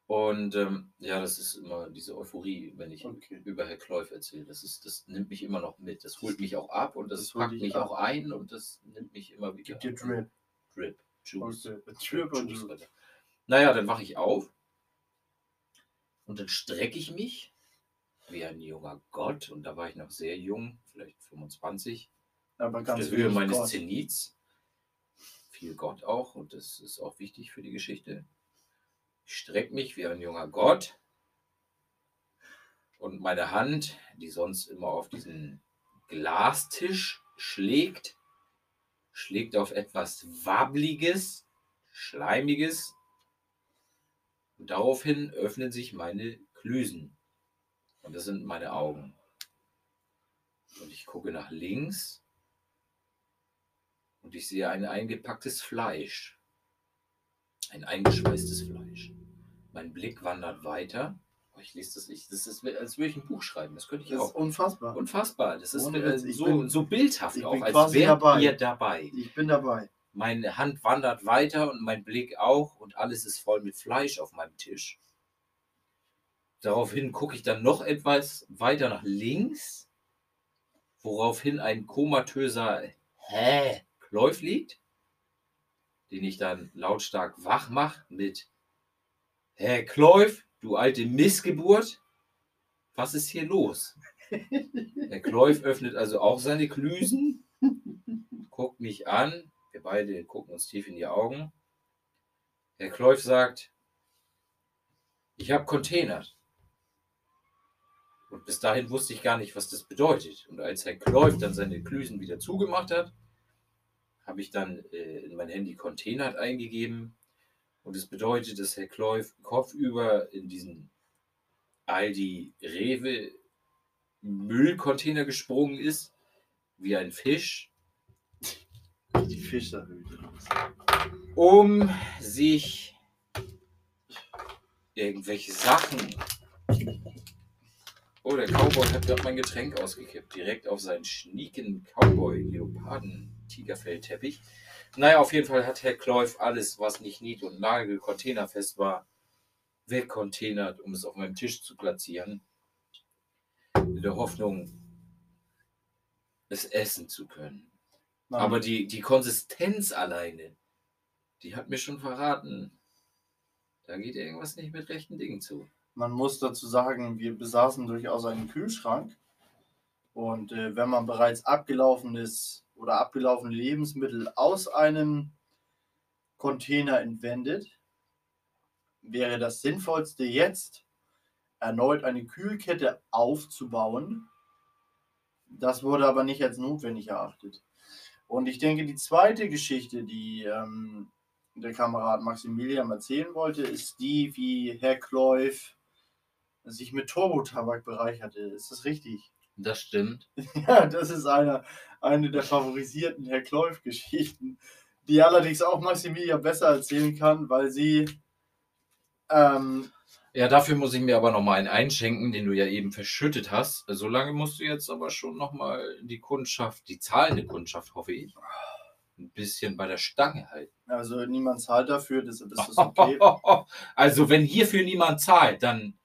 und ähm, ja, das ist immer diese Euphorie, wenn ich Okay. über Herr Kläuf erzähle. Das, ist, das nimmt mich immer noch mit. Das holt mich auch ab und das, Das packt mich ab. auch ein und das nimmt mich immer wieder. Gib dir Drip. Drip. Juice. Okay. Drip und Juice. Naja, dann wache ich auf und dann strecke ich mich wie ein junger Gott und da war ich noch sehr jung, vielleicht 25, Aber auf ganz der Höhe meines Gott. Zenits. Viel Gott auch und das ist auch wichtig für die Geschichte. Ich strecke mich wie ein junger Gott und meine Hand, die sonst immer auf diesen Glastisch schlägt, schlägt auf etwas Wabbliges, Schleimiges. Und daraufhin öffnen sich meine Klüsen. Und das sind meine Augen. Und ich gucke nach links und ich sehe ein eingepacktes Fleisch. Ein eingeschweißtes Fleisch. Mein Blick wandert weiter. Oh, ich lese das nicht. Das ist, als würde ich ein Buch schreiben. Das könnte ich Das ist auch. unfassbar. Unfassbar. Das ist Ohne äh, so, bin- so bildhaft ich auch, bin als dabei. ihr dabei. Ich bin dabei. Meine Hand wandert weiter und mein Blick auch und alles ist voll mit Fleisch auf meinem Tisch. Daraufhin gucke ich dann noch etwas weiter nach links, woraufhin ein komatöser Hä Kläuf liegt, den ich dann lautstark wach mache mit Hä Kläuf, du alte Missgeburt, was ist hier los? Der Kläuf öffnet also auch seine Klüsen, guckt mich an, wir beide gucken uns tief in die Augen. Herr Kläuf sagt, ich habe containert. Und bis dahin wusste ich gar nicht, was das bedeutet. Und als Herr Kläuf dann seine Klüsen wieder zugemacht hat, habe ich dann äh, in mein Handy containert eingegeben. Und es bedeutet, dass Herr Kläuf kopfüber in diesen Aldi Rewe Müllcontainer gesprungen ist, wie ein Fisch. Die Fischerhüte. um sich irgendwelche Sachen. Oh, der Cowboy hat gerade mein Getränk ausgekippt. Direkt auf seinen schnieken Cowboy-Leoparden-Tigerfellteppich. Naja, auf jeden Fall hat Herr Kläuf alles, was nicht nied- und nagel-containerfest war, wegcontainert, um es auf meinem Tisch zu platzieren. In der Hoffnung, es essen zu können. Man, Aber die, die Konsistenz alleine, die hat mir schon verraten, da geht irgendwas nicht mit rechten Dingen zu. man muss dazu sagen, wir besaßen durchaus einen Kühlschrank. Und äh, wenn man bereits abgelaufenes oder abgelaufene Lebensmittel aus einem Container entwendet, wäre das Sinnvollste jetzt, erneut eine Kühlkette aufzubauen. Das wurde aber nicht als notwendig erachtet. Und ich denke, die zweite Geschichte, die ähm, der Kamerad Maximilian erzählen wollte, ist die, wie Herr Kläuf sich mit Turbotabak bereicherte. Ist das richtig? Das stimmt. Ja, das ist eine, eine der favorisierten Herr Kläuf-Geschichten, die allerdings auch Maximilian besser erzählen kann, weil sie ähm, Ja, dafür muss ich mir aber nochmal einen einschenken, den du ja eben verschüttet hast. Solange musst du jetzt aber schon nochmal die Kundschaft, die zahlende Kundschaft, hoffe ich, ein bisschen bei der Stange halten. also niemand zahlt dafür, deshalb ist das okay. Also, wenn hierfür niemand zahlt, dann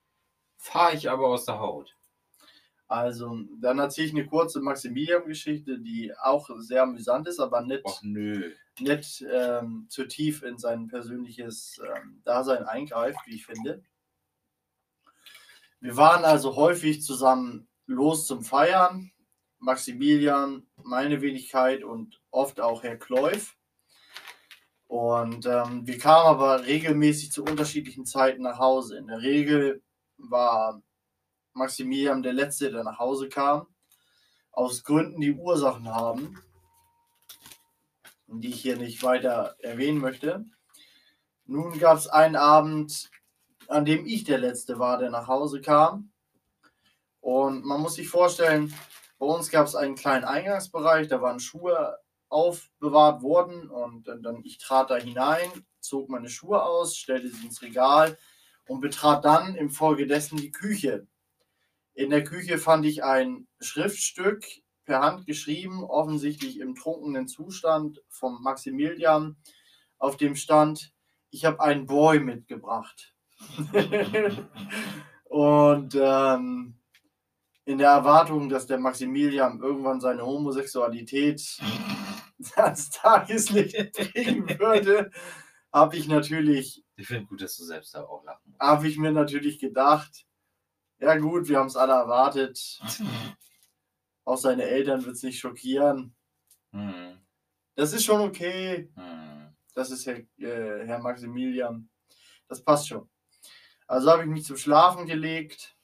fahre ich aber aus der Haut. Also, dann erzähle ich eine kurze Maximilian-Geschichte, die auch sehr amüsant ist, aber nicht, nö. nicht ähm, zu tief in sein persönliches ähm, Dasein eingreift, wie ich finde. Wir waren also häufig zusammen los zum Feiern. Maximilian, meine Wenigkeit und oft auch Herr Kläuf. Und ähm, wir kamen aber regelmäßig zu unterschiedlichen Zeiten nach Hause. In der Regel war Maximilian der Letzte, der nach Hause kam. Aus Gründen, die Ursachen haben, die ich hier nicht weiter erwähnen möchte. Nun gab es einen Abend, an dem ich der Letzte war, der nach Hause kam. Und man muss sich vorstellen, bei uns gab es einen kleinen Eingangsbereich, da waren Schuhe aufbewahrt worden und dann, dann ich trat da hinein, zog meine Schuhe aus, stellte sie ins Regal und betrat dann infolgedessen die Küche. In der Küche fand ich ein Schriftstück per Hand geschrieben, offensichtlich im trunkenen Zustand vom Maximilian, auf dem stand, ich habe einen Boy mitgebracht. und ähm, in der Erwartung, dass der Maximilian irgendwann seine Homosexualität ans Tageslicht bringen würde, habe ich natürlich Ich finde gut, dass du selbst da auch lachen musst. habe ich mir natürlich gedacht, ja gut, wir haben es alle erwartet. Auch seine Eltern wird es nicht schockieren. Hm. Das ist schon okay. Hm. Das ist Herr, äh, Herr Maximilian. Das passt schon. Also habe ich mich zum Schlafen gelegt.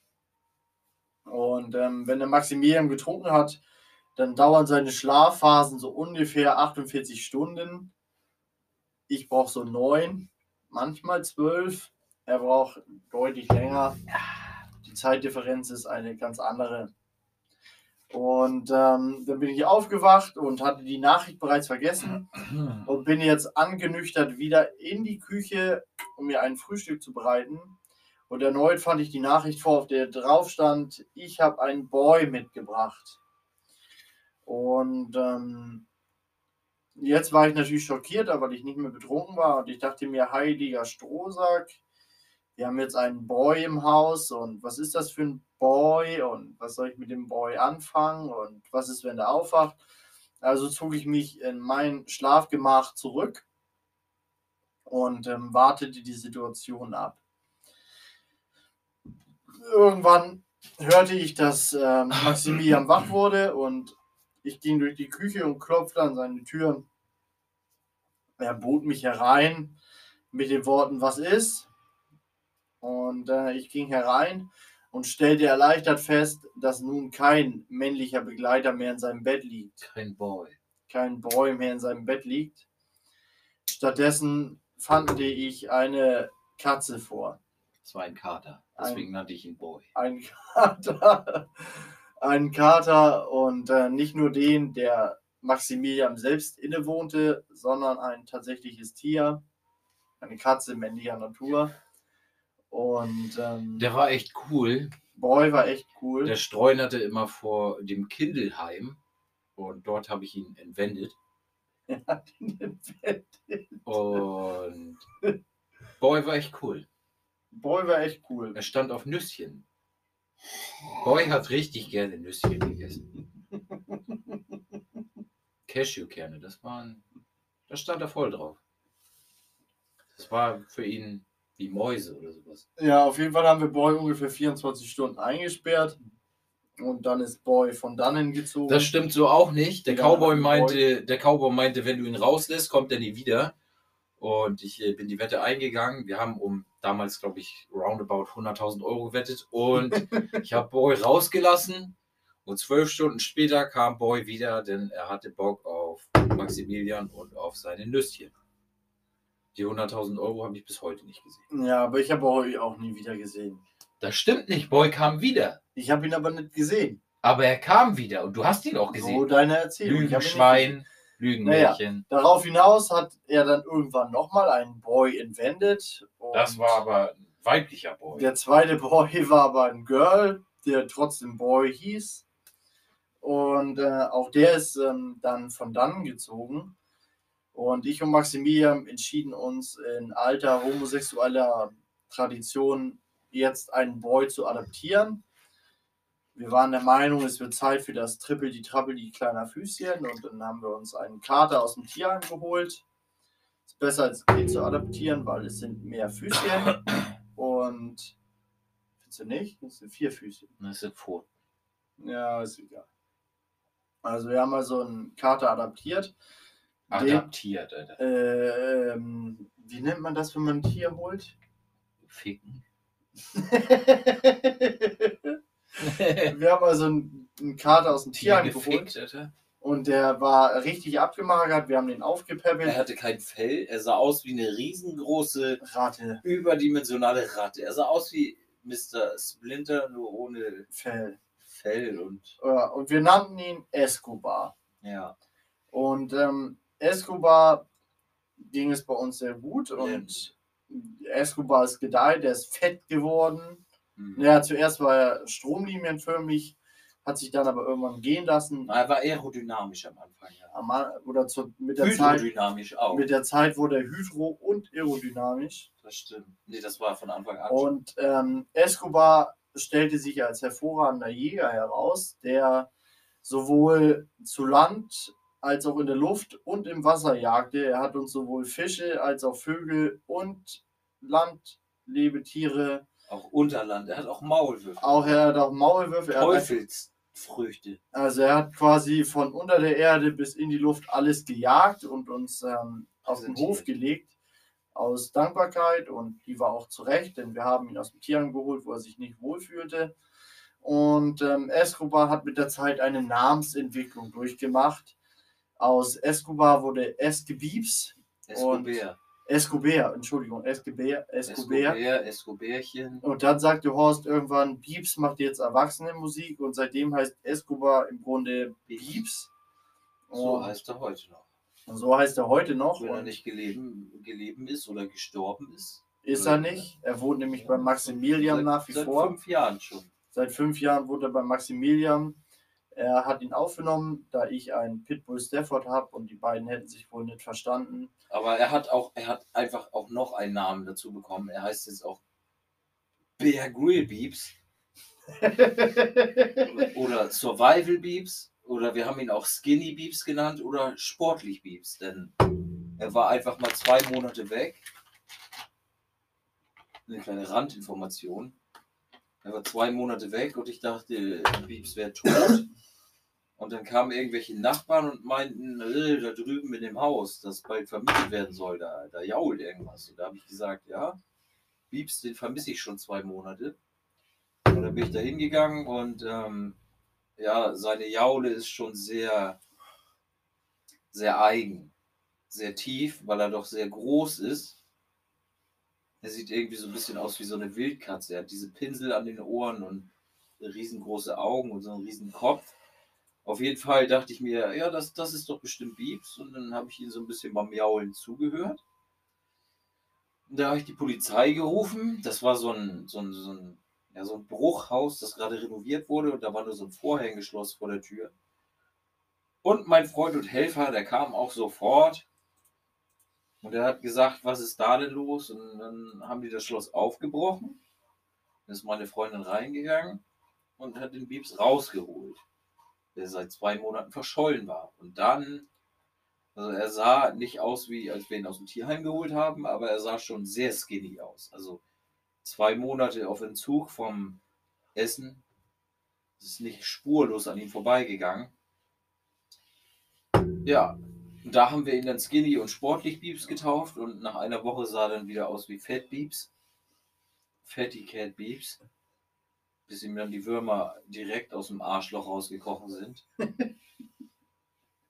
Und ähm, wenn der Maximilian getrunken hat, dann dauern seine Schlafphasen so ungefähr 48 Stunden. Ich brauche so neun, manchmal zwölf. Er braucht deutlich länger. Die Zeitdifferenz ist eine ganz andere. Und ähm, dann bin ich aufgewacht und hatte die Nachricht bereits vergessen und bin jetzt angenüchtert wieder in die Küche, um mir ein Frühstück zu bereiten. Und erneut fand ich die Nachricht vor, auf der drauf stand, ich habe einen Boy mitgebracht. Und ähm, jetzt war ich natürlich schockiert, weil ich nicht mehr betrunken war. Und ich dachte mir, heiliger Strohsack, wir haben jetzt einen Boy im Haus und was ist das für ein Boy und was soll ich mit dem Boy anfangen und was ist, wenn er aufwacht? Also zog ich mich in mein Schlafgemach zurück und ähm, wartete die Situation ab. Irgendwann hörte ich, dass ähm, Maximilian wach wurde und ich ging durch die Küche und klopfte an seine Tür. Er bot mich herein mit den Worten, was ist? Und äh, ich ging herein und stellte erleichtert fest, dass nun kein männlicher Begleiter mehr in seinem Bett liegt Kein Boy. kein Boy mehr in seinem Bett liegt. Stattdessen fand ich eine Katze vor. Das war ein Kater. Deswegen nannte ich ihn Boy. Ein Kater. Ein Kater und äh, nicht nur den, der Maximilian selbst innewohnte, sondern ein tatsächliches Tier, eine Katze männlicher Natur. Und ähm, Der war echt cool. Boy war echt cool. Der streunerte immer vor dem Kindelheim und dort habe ich ihn entwendet. Er hat ihn entwendet. Und Boy war echt cool. Boy war echt cool. Er stand auf Nüsschen. Boy hat richtig gerne Nüsschen gegessen. Cashewkerne, das waren. Da stand er voll drauf. Das war für ihn wie Mäuse oder sowas. Ja, auf jeden Fall haben wir Boy ungefähr 24 Stunden eingesperrt. Und dann ist Boy von dannen gezogen. Das stimmt so auch nicht. Der Ja, Cowboy Boy- meinte, der Cowboy meinte, wenn du ihn rauslässt, kommt er nie wieder. Und ich äh, bin die Wette eingegangen. Wir haben um damals, glaube ich, roundabout 100.000 Euro gewettet. Und ich habe Boy rausgelassen. Und zwölf Stunden später kam Boy wieder, denn er hatte Bock auf Maximilian und auf seine Nüsschen. Die 100.000 Euro habe ich bis heute nicht gesehen. ja, aber ich habe Boy auch nie wieder gesehen. Das stimmt nicht. Boy kam wieder. Ich habe ihn aber nicht gesehen. Aber er kam wieder. Und du hast ihn auch So gesehen. deine Erzählung. Ich Lügenmärchen. Darauf hinaus hat er dann irgendwann nochmal einen Boy entwendet. Das war aber ein weiblicher Boy. Der zweite Boy war aber ein Girl, der trotzdem Boy hieß. Und äh, auch der ist ähm, dann von dann gezogen. Und ich und Maximilian entschieden uns in alter homosexueller Tradition jetzt einen Boy zu adoptieren. Wir waren der Meinung, es wird Zeit für das Triple, die Trappel, die kleiner Füßchen. Und dann haben wir uns einen Kater aus dem Tierheim geholt. Ist besser als Kind zu adoptieren, weil es sind mehr Füßchen. Und findest du nicht? Das sind vier Füßchen. Das sind Pfoten. Ja, ist egal. Also wir haben also einen Kater adaptiert. Den, Adaptiert, Alter. äh, ähm, wie nennt man das, wenn man ein Tier holt? Ficken. wir haben also einen, einen Kater aus dem Tier Tierheim geholt Alter. und der war richtig abgemagert. Wir haben den Er aufgepäppelt. hatte kein Fell. Er sah aus wie eine riesengroße, Rate, überdimensionale Ratte. Er sah aus wie Mr. Splinter, nur ohne Fell. Fell und. Ja, und wir nannten ihn Escobar. Ja. Und ähm, Escobar ging es bei uns sehr gut und Escobar ist gedeiht, der ist fett geworden. Hm. Ja, zuerst war er stromlinienförmig, hat sich dann aber irgendwann gehen lassen. Er war aerodynamisch am Anfang. Ja. Am Oder zu, mit, der Zeit, Hydrodynamisch auch. mit der Zeit wurde er hydro- und aerodynamisch. Das stimmt. Nee, das war von Anfang an. Und ähm, Escobar stellte sich als hervorragender Jäger heraus, der sowohl zu Land als auch in der Luft und im Wasser jagte. Er hat uns sowohl Fische als auch Vögel und Landlebetiere, Auch Unterland. Er hat auch Maulwürfe. auch er hat auch Maulwürfe. Er hat, Teufelsfrüchte. also er hat quasi von unter der Erde bis in die Luft alles gejagt und uns ähm, auf den. Hof gelegt. Aus Dankbarkeit und die war auch zu Recht, denn wir haben ihn aus dem Tierheim geholt, wo er sich nicht wohlfühlte. Und ähm, Escobar hat mit der Zeit eine Namensentwicklung durchgemacht. Aus Escobar wurde Esgebibs, Escobar. Escobar, Entschuldigung, Escobar, Escobar. Escobar, Escobarchen. Und dann sagte Horst irgendwann, Biebs macht jetzt Erwachsenenmusik und seitdem heißt Escobar im Grunde Biebs. So Und heißt er heute noch. so heißt er heute noch. Wenn er Und nicht geleben, geleben ist oder gestorben ist. ist er nicht. Er wohnt nämlich bei Maximilian seit, nach wie seit vor. fünf Jahren schon. Seit fünf Jahren wohnt er bei Maximilian. Er hat ihn aufgenommen, da ich einen Pitbull Stafford habe und die beiden hätten sich wohl nicht verstanden. Aber er hat auch, er hat einfach auch noch einen Namen dazu bekommen. Er heißt jetzt auch Bear Grill Beeps oder Survival Beeps oder wir haben ihn auch Skinny Beeps genannt oder Sportlich Beeps, denn er war einfach mal zwei Monate weg. Eine kleine Randinformation. Er war zwei Monate weg und ich dachte, Beeps wäre tot. Und dann kamen irgendwelche Nachbarn und meinten, äh, da drüben in dem Haus, das bald vermietet werden soll, da, da jault irgendwas. Und da habe ich gesagt, ja, Bieps, den vermisse ich schon zwei Monate. Und dann bin ich da hingegangen und ähm, ja, seine Jaule ist schon sehr, sehr eigen, sehr tief, weil er doch sehr groß ist. Er sieht irgendwie so ein bisschen aus wie so eine Wildkatze. Er hat diese Pinsel an den Ohren und riesengroße Augen und so einen riesen Kopf. Auf jeden Fall dachte ich mir, ja, das, das ist doch bestimmt Biebs. Und dann habe ich ihn so ein bisschen beim Jaulen zugehört. Und da habe ich die Polizei gerufen. Das war so ein, so ein, so ein, ja, so ein Bruchhaus, das gerade renoviert wurde. Und da war nur so ein Vorhängeschloss vor der Tür. Und mein Freund und Helfer, der kam auch sofort. Und er hat gesagt, was ist da denn los? Und dann haben die das Schloss aufgebrochen. Dann ist meine Freundin reingegangen und hat den Biebs rausgeholt, der seit zwei Monaten verschollen war. Und dann, also er sah nicht aus, wie als wir ihn aus dem Tierheim geholt haben, aber er sah schon sehr skinny aus. Also zwei Monate auf Entzug vom Essen. Es ist nicht spurlos an ihm vorbeigegangen. Ja, da haben wir ihn dann Skinny und Sportlich Beeps getauft und nach einer Woche sah er dann wieder aus wie Fat Beeps. Fatty Cat Beeps. Bis ihm dann die Würmer direkt aus dem Arschloch rausgekrochen sind.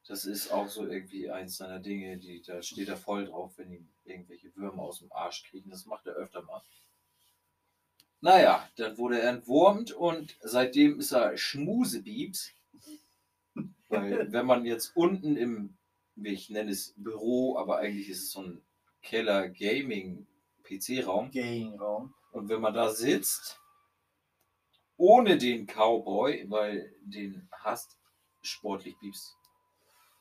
Das ist auch so irgendwie eins seiner Dinge, die, da steht er voll drauf, wenn ihm irgendwelche Würmer aus dem Arsch kriegen. Das macht er öfter mal. Naja, dann wurde er entwurmt und seitdem ist er Schmusebiebs. Weil wenn man jetzt unten im, wie ich nenne es Büro, aber eigentlich ist es so ein Keller Gaming PC-Raum. Gaming-Raum. Und wenn man da sitzt, ohne den Cowboy, weil den hasst sportlich Biebs.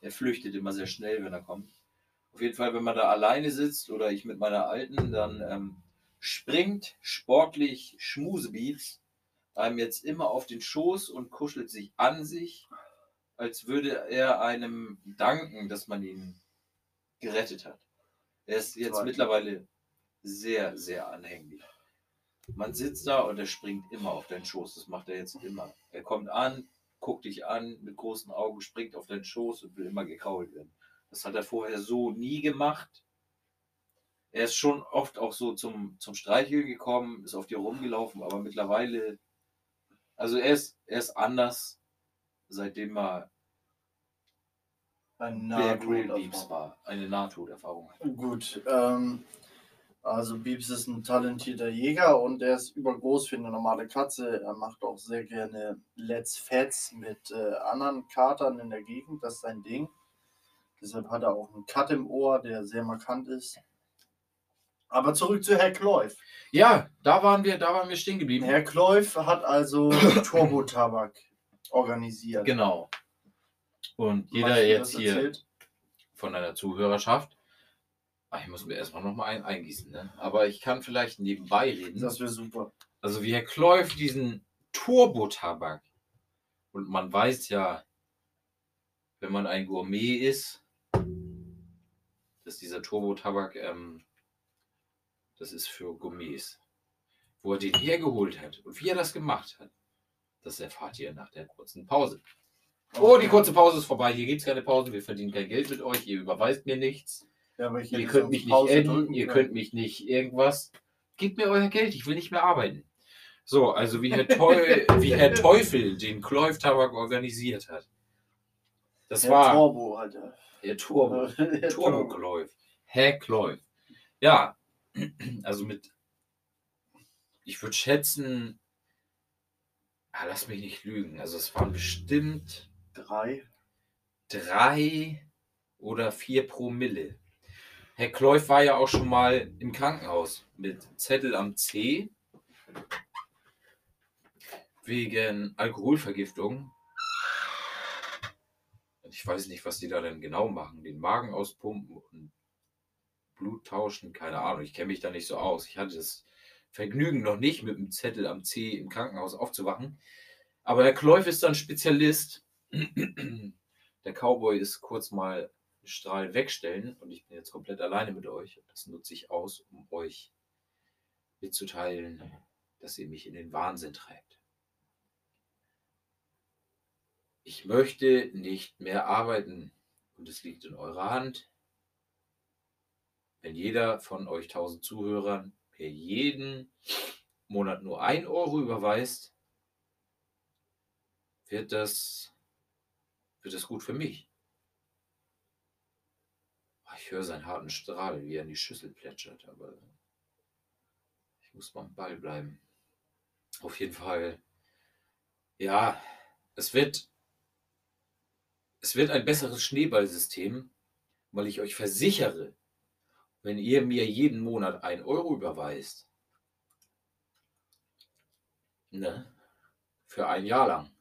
Er flüchtet immer sehr schnell, wenn er kommt. Auf jeden Fall, wenn man da alleine sitzt oder ich mit meiner Alten, dann ähm, springt sportlich Schmusebiebs einem jetzt immer auf den Schoß und kuschelt sich an sich, als würde er einem danken, dass man ihn gerettet hat. Er ist jetzt mittlerweile sehr, sehr anhänglich. Man sitzt da und er springt immer auf deinen Schoß. Das macht er jetzt immer. Er kommt an, guckt dich an mit großen Augen, springt auf deinen Schoß und will immer gekrault werden. Das hat er vorher so nie gemacht. Er ist schon oft auch so zum, zum Streicheln gekommen, ist auf dir rumgelaufen, aber mittlerweile, also er ist, er ist anders, seitdem er Ein Bear Grylls Nahtoderfahrung. war. Eine Nahtoderfahrung. Gut, ähm, also Biebs ist ein talentierter Jäger und er ist übergroß für eine normale Katze. Er macht auch sehr gerne Let's Fets mit äh, anderen Katern in der Gegend, das ist sein Ding. Deshalb hat er auch einen Cut im Ohr, der sehr markant ist. Aber zurück zu Herr Kleuf. Ja, da waren wir, da waren wir stehen geblieben. Herr Kleuf hat also Turbo-Tabak organisiert. Genau. Und jeder jetzt hier von einer Zuhörerschaft, ich muss mir erstmal noch mal ein eingießen, ne? aber ich kann vielleicht nebenbei reden. Das wäre super. Also wie Herr Kleuf diesen Turbo-Tabak und man weiß ja, wenn man ein Gourmet ist, dass dieser Turbo-Tabak, ähm, das ist für Gourmets. Wo er den hergeholt hat und wie er das gemacht hat, das erfahrt ihr nach der kurzen Pause. Oh, die kurze Pause ist vorbei. Hier gibt es keine Pause. Wir verdienen kein Geld mit euch. Ihr überweist mir nichts. Ja, aber ich Ihr könnt mich nicht drücken Ihr könnt mich nicht irgendwas. Gebt mir euer Geld. Ich will nicht mehr arbeiten. So, also wie Herr, Teu wie Herr Teufel den Kläuf-Tabak organisiert hat. Das Herr war Turbo, Alter. Herr Turbo. Herr Turbo Kläuf. Herr Kläuf. Ja, also mit, ich würde schätzen, ah, lass mich nicht lügen, also es waren bestimmt Drei. drei oder vier Promille. Herr Kläuf war ja auch schon mal im Krankenhaus mit Zettel am C wegen Alkoholvergiftung. Ich weiß nicht, was die da denn genau machen. Den Magen auspumpen und Blut tauschen, keine Ahnung. Ich kenne mich da nicht so aus. Ich hatte das Vergnügen noch nicht, mit dem Zettel am C im Krankenhaus aufzuwachen. Aber Herr Kläuf ist dann Spezialist. Der Cowboy ist kurz mal Strahl wegstellen und ich bin jetzt komplett alleine mit euch. Das nutze ich aus, um euch mitzuteilen, dass ihr mich in den Wahnsinn treibt. Ich möchte nicht mehr arbeiten und es liegt in eurer Hand. Wenn jeder von euch 1000 Zuhörern mir jeden Monat nur 1 Euro überweist, wird das, wird das gut für mich. Ich höre seinen harten Strahl, wie er in die Schüssel plätschert, aber ich muss beim Ball bleiben. Auf jeden Fall, ja, es wird es wird ein besseres Schneeballsystem, weil ich euch versichere, wenn ihr mir jeden Monat ein Euro überweist, ne, für ein Jahr lang,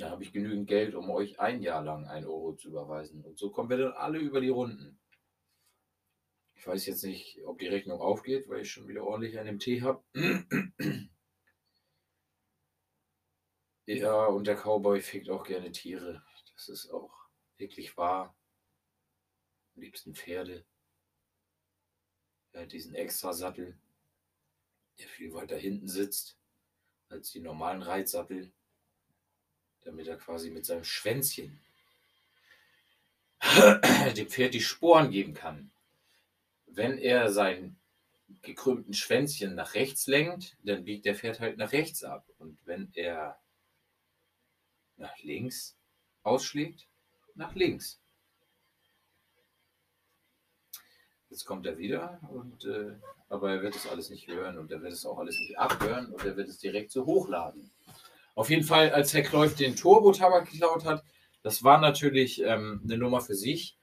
dann habe ich genügend Geld, um euch ein Jahr lang ein Euro zu überweisen. Und so kommen wir dann alle über die Runden. Ich weiß jetzt nicht, ob die Rechnung aufgeht, weil ich schon wieder ordentlich an dem Tee habe. Ja, und der Cowboy fickt auch gerne Tiere. Das ist auch wirklich wahr. Am liebsten Pferde. Er hat diesen Extrasattel, der viel weiter hinten sitzt als die normalen Reitsattel, damit er quasi mit seinem Schwänzchen dem Pferd die Sporen geben kann. Wenn er sein gekrümmten Schwänzchen nach rechts lenkt, dann biegt der Pferd halt nach rechts ab. Und wenn er nach links ausschlägt, nach links. Jetzt kommt er wieder, und, äh, aber er wird es alles nicht hören und er wird es auch alles nicht abhören und er wird es direkt so hochladen. Auf jeden Fall, als Herr Kläuf den Turbo-Tabak geklaut hat, das war natürlich ähm, eine Nummer für sich.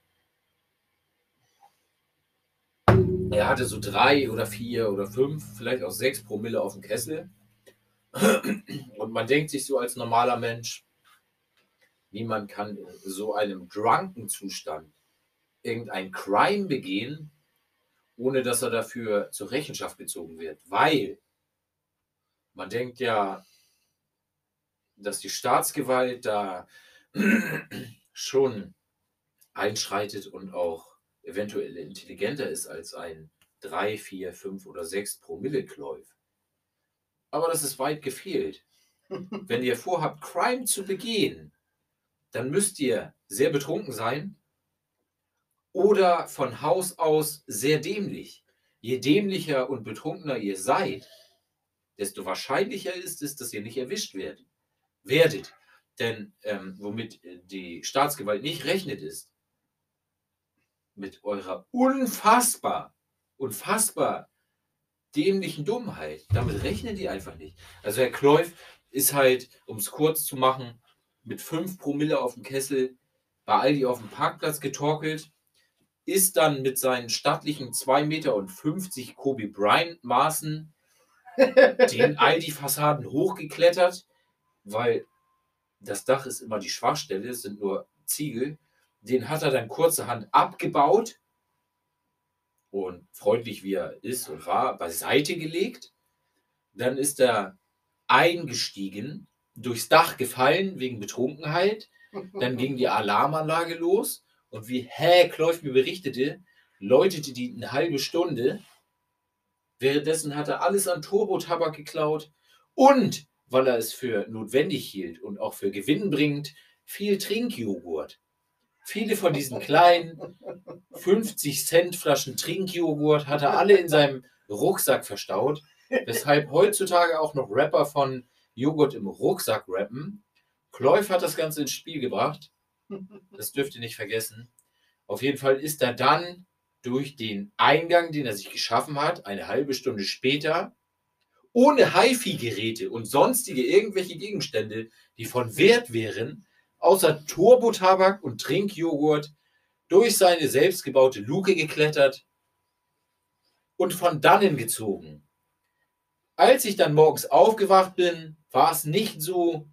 Er hatte so drei oder vier oder fünf, vielleicht auch sechs Promille auf dem Kessel. Und man denkt sich so als normaler Mensch, Niemand kann in so einem drunken Zustand irgendein Crime begehen, ohne dass er dafür zur Rechenschaft gezogen wird. Weil man denkt ja, dass die Staatsgewalt da schon einschreitet und auch eventuell intelligenter ist als ein 3, 4, 5 oder 6 Promille Kläuf. Aber das ist weit gefehlt. Wenn ihr vorhabt, Crime zu begehen, dann müsst ihr sehr betrunken sein oder von Haus aus sehr dämlich. Je dämlicher und betrunkener ihr seid, desto wahrscheinlicher ist es, dass ihr nicht erwischt werdet. Werdet. Denn ähm, womit die Staatsgewalt nicht rechnet ist, mit eurer unfassbar, unfassbar dämlichen Dummheit. Damit rechnen die einfach nicht. Also Herr Kläuf ist halt, um es kurz zu machen, mit 5 Promille auf dem Kessel bei Aldi auf dem Parkplatz getorkelt, ist dann mit seinen stattlichen 2,50 Meter und Kobe Bryant Maßen den Aldi-Fassaden hochgeklettert, weil das Dach ist immer die Schwachstelle, es sind nur Ziegel. Den hat er dann kurzerhand abgebaut und freundlich wie er ist und war, beiseite gelegt. Dann ist er eingestiegen durchs Dach gefallen wegen Betrunkenheit. Dann ging die Alarmanlage los und wie Hä Kläuf mir berichtete, läutete die eine halbe Stunde. Währenddessen hat er alles an Turbo-Tabak geklaut und, weil er es für notwendig hielt und auch für gewinnbringend, viel Trinkjoghurt. Viele von diesen kleinen 50 Cent Flaschen Trinkjoghurt hat er alle in seinem Rucksack verstaut, weshalb heutzutage auch noch Rapper von Joghurt im Rucksack rappen. Kläuf hat das Ganze ins Spiel gebracht. Das dürft ihr nicht vergessen. Auf jeden Fall ist er dann durch den Eingang, den er sich geschaffen hat, eine halbe Stunde später, ohne HiFi-Geräte und sonstige irgendwelche Gegenstände, die von Wert wären, außer Turbotabak und Trinkjoghurt, durch seine selbstgebaute Luke geklettert und von dannen gezogen. Als ich dann morgens aufgewacht bin, war es nicht so,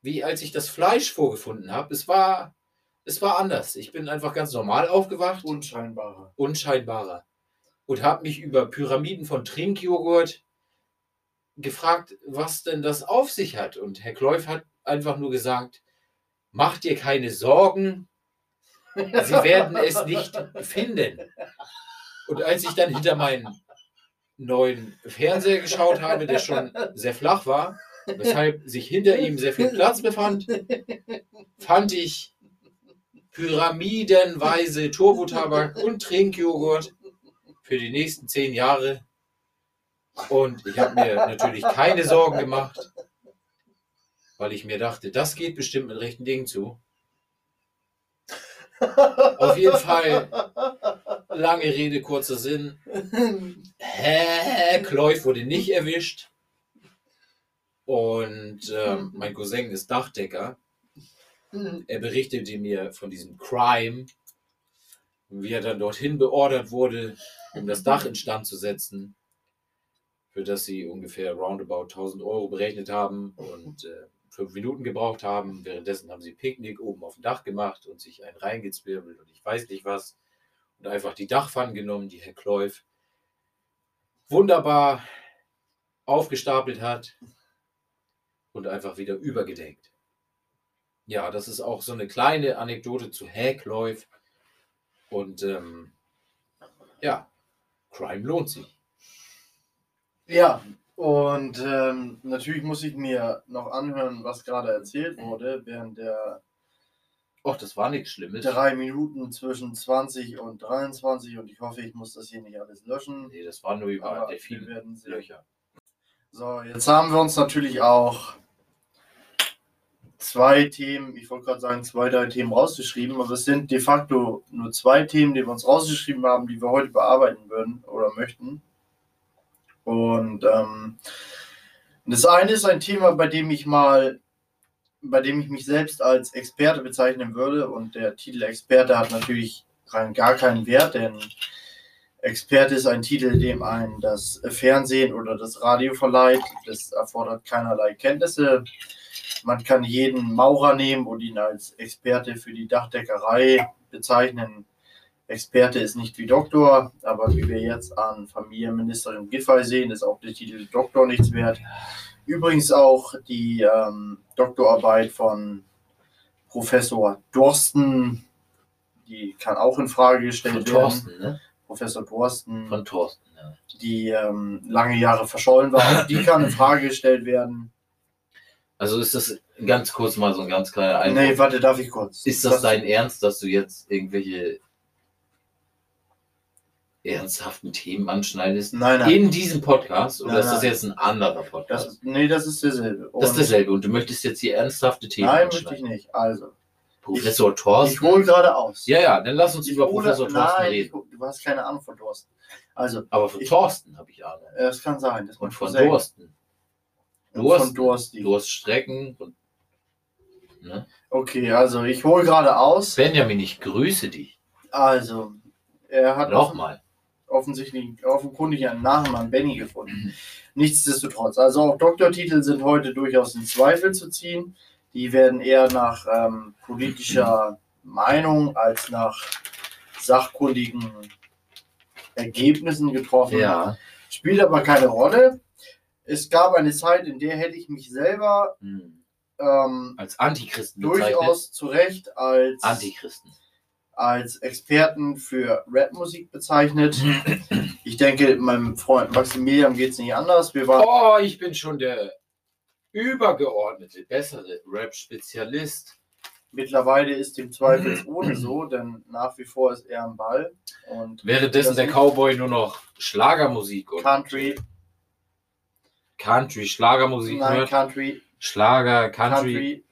wie als ich das Fleisch vorgefunden habe. Es war, es war anders. Ich bin einfach ganz normal aufgewacht. Unscheinbarer. Unscheinbarer. Und habe mich über Pyramiden von Trinkjoghurt gefragt, was denn das auf sich hat. Und Herr Kläuf hat einfach nur gesagt, mach dir keine Sorgen, Sie werden es nicht finden. Und als ich dann hinter meinen neuen Fernseher geschaut habe, der schon sehr flach war, weshalb sich hinter ihm sehr viel Platz befand, fand ich pyramidenweise Turbotabak und Trinkjoghurt für die nächsten zehn Jahre. Und ich habe mir natürlich keine Sorgen gemacht, weil ich mir dachte, das geht bestimmt mit rechten Dingen zu. Auf jeden Fall, lange Rede, kurzer Sinn. Hä? Kläuf wurde nicht erwischt. Und äh, mein Cousin ist Dachdecker. Er berichtete mir von diesem Crime, wie er dann dorthin beordert wurde, um das Dach instand zu setzen, für das sie ungefähr roundabout 1000 Euro berechnet haben und äh, fünf Minuten gebraucht haben. Währenddessen haben sie Picknick oben auf dem Dach gemacht und sich einen reingezwirbelt und ich weiß nicht was. Und einfach die Dachpfannen genommen, die Herr Kläuf wunderbar aufgestapelt hat und einfach wieder übergedeckt. Ja, das ist auch so eine kleine Anekdote zu Häkläuf. Und ähm, ja, Crime lohnt sich. Ja, und ähm, natürlich muss ich mir noch anhören, was gerade erzählt wurde, während der Och, das war nichts Schlimmes. drei Minuten zwischen 20 und 23 und ich hoffe, ich muss das hier nicht alles löschen. Nee, das war nur über wir vielen. Löcher. So, jetzt haben wir uns natürlich auch zwei Themen, ich wollte gerade sagen zwei, drei Themen rausgeschrieben, aber es sind de facto nur zwei Themen, die wir uns rausgeschrieben haben, die wir heute bearbeiten würden oder möchten. Und ähm, das eine ist ein Thema, bei dem ich mal, bei dem ich mich selbst als Experte bezeichnen würde und der Titel Experte hat natürlich rein gar keinen Wert, denn Experte ist ein Titel, dem ein das Fernsehen oder das Radio verleiht. Das erfordert keinerlei Kenntnisse. Man kann jeden Maurer nehmen und ihn als Experte für die Dachdeckerei bezeichnen. Experte ist nicht wie Doktor, aber wie wir jetzt an Familienministerin Giffey sehen, ist auch der Titel Doktor nichts wert. Übrigens auch die ähm, Doktorarbeit von Professor Dorsten, die kann auch in Frage gestellt Von werden. Thorsten, ne? Professor Dorsten, Von Thorsten, ja. die ähm, lange Jahre verschollen war, auch die kann in Frage gestellt werden. Also ist das ganz kurz mal so ein ganz kleiner Einwurf. Nee, warte, darf ich kurz? Ist das dein Ernst, dass du jetzt irgendwelche ernsthaften Themen anschneidest? Nein, nein. In diesem Podcast? Oder Nein, ist das nein. jetzt ein anderer Podcast? Das, nee, das ist derselbe. Das ist Und- dasselbe. Und du möchtest jetzt hier ernsthafte Themen Nein, möchte ich nicht. Also, Professor ich Thorsten? hole gerade aus. Ja, ja, dann lass uns Ich über hole- Professor Thorsten nein, reden. ich- du hast keine Ahnung von Thorsten. Also, Aber von Ich- Thorsten habe ich Ahnung. es kann sein. Das Und von. Thorsten. Und Dursten. Von Dursti. Durststrecken. Und, ne? Okay, also ich hole gerade aus. Benjamin, ich grüße dich. Also, er hat Nochmal. Offensichtlich, offenkundig einen Nachnamen Benny gefunden. Nichtsdestotrotz, also auch Doktortitel sind heute durchaus in Zweifel zu ziehen. Die werden eher nach ähm, politischer Meinung als nach sachkundigen Ergebnissen getroffen. Ja. Spielt aber keine Rolle. Es gab eine Zeit, in der hätte ich mich selber Hm. ähm, Als Antichristen bezeichnet. durchaus zu Recht als, Antichristen. Als Experten für Rapmusik bezeichnet. Ich denke, meinem Freund Maximilian geht es nicht anders. Wir waren Oh, ich bin schon der übergeordnete, bessere Rap-Spezialist. mittlerweile ist dem zweifelsohne so, denn nach wie vor ist er am Ball und Währenddessen der Cowboy nur noch Schlagermusik und Country, Country, Schlagermusik nein, hört. Country, Schlager, Country, Country,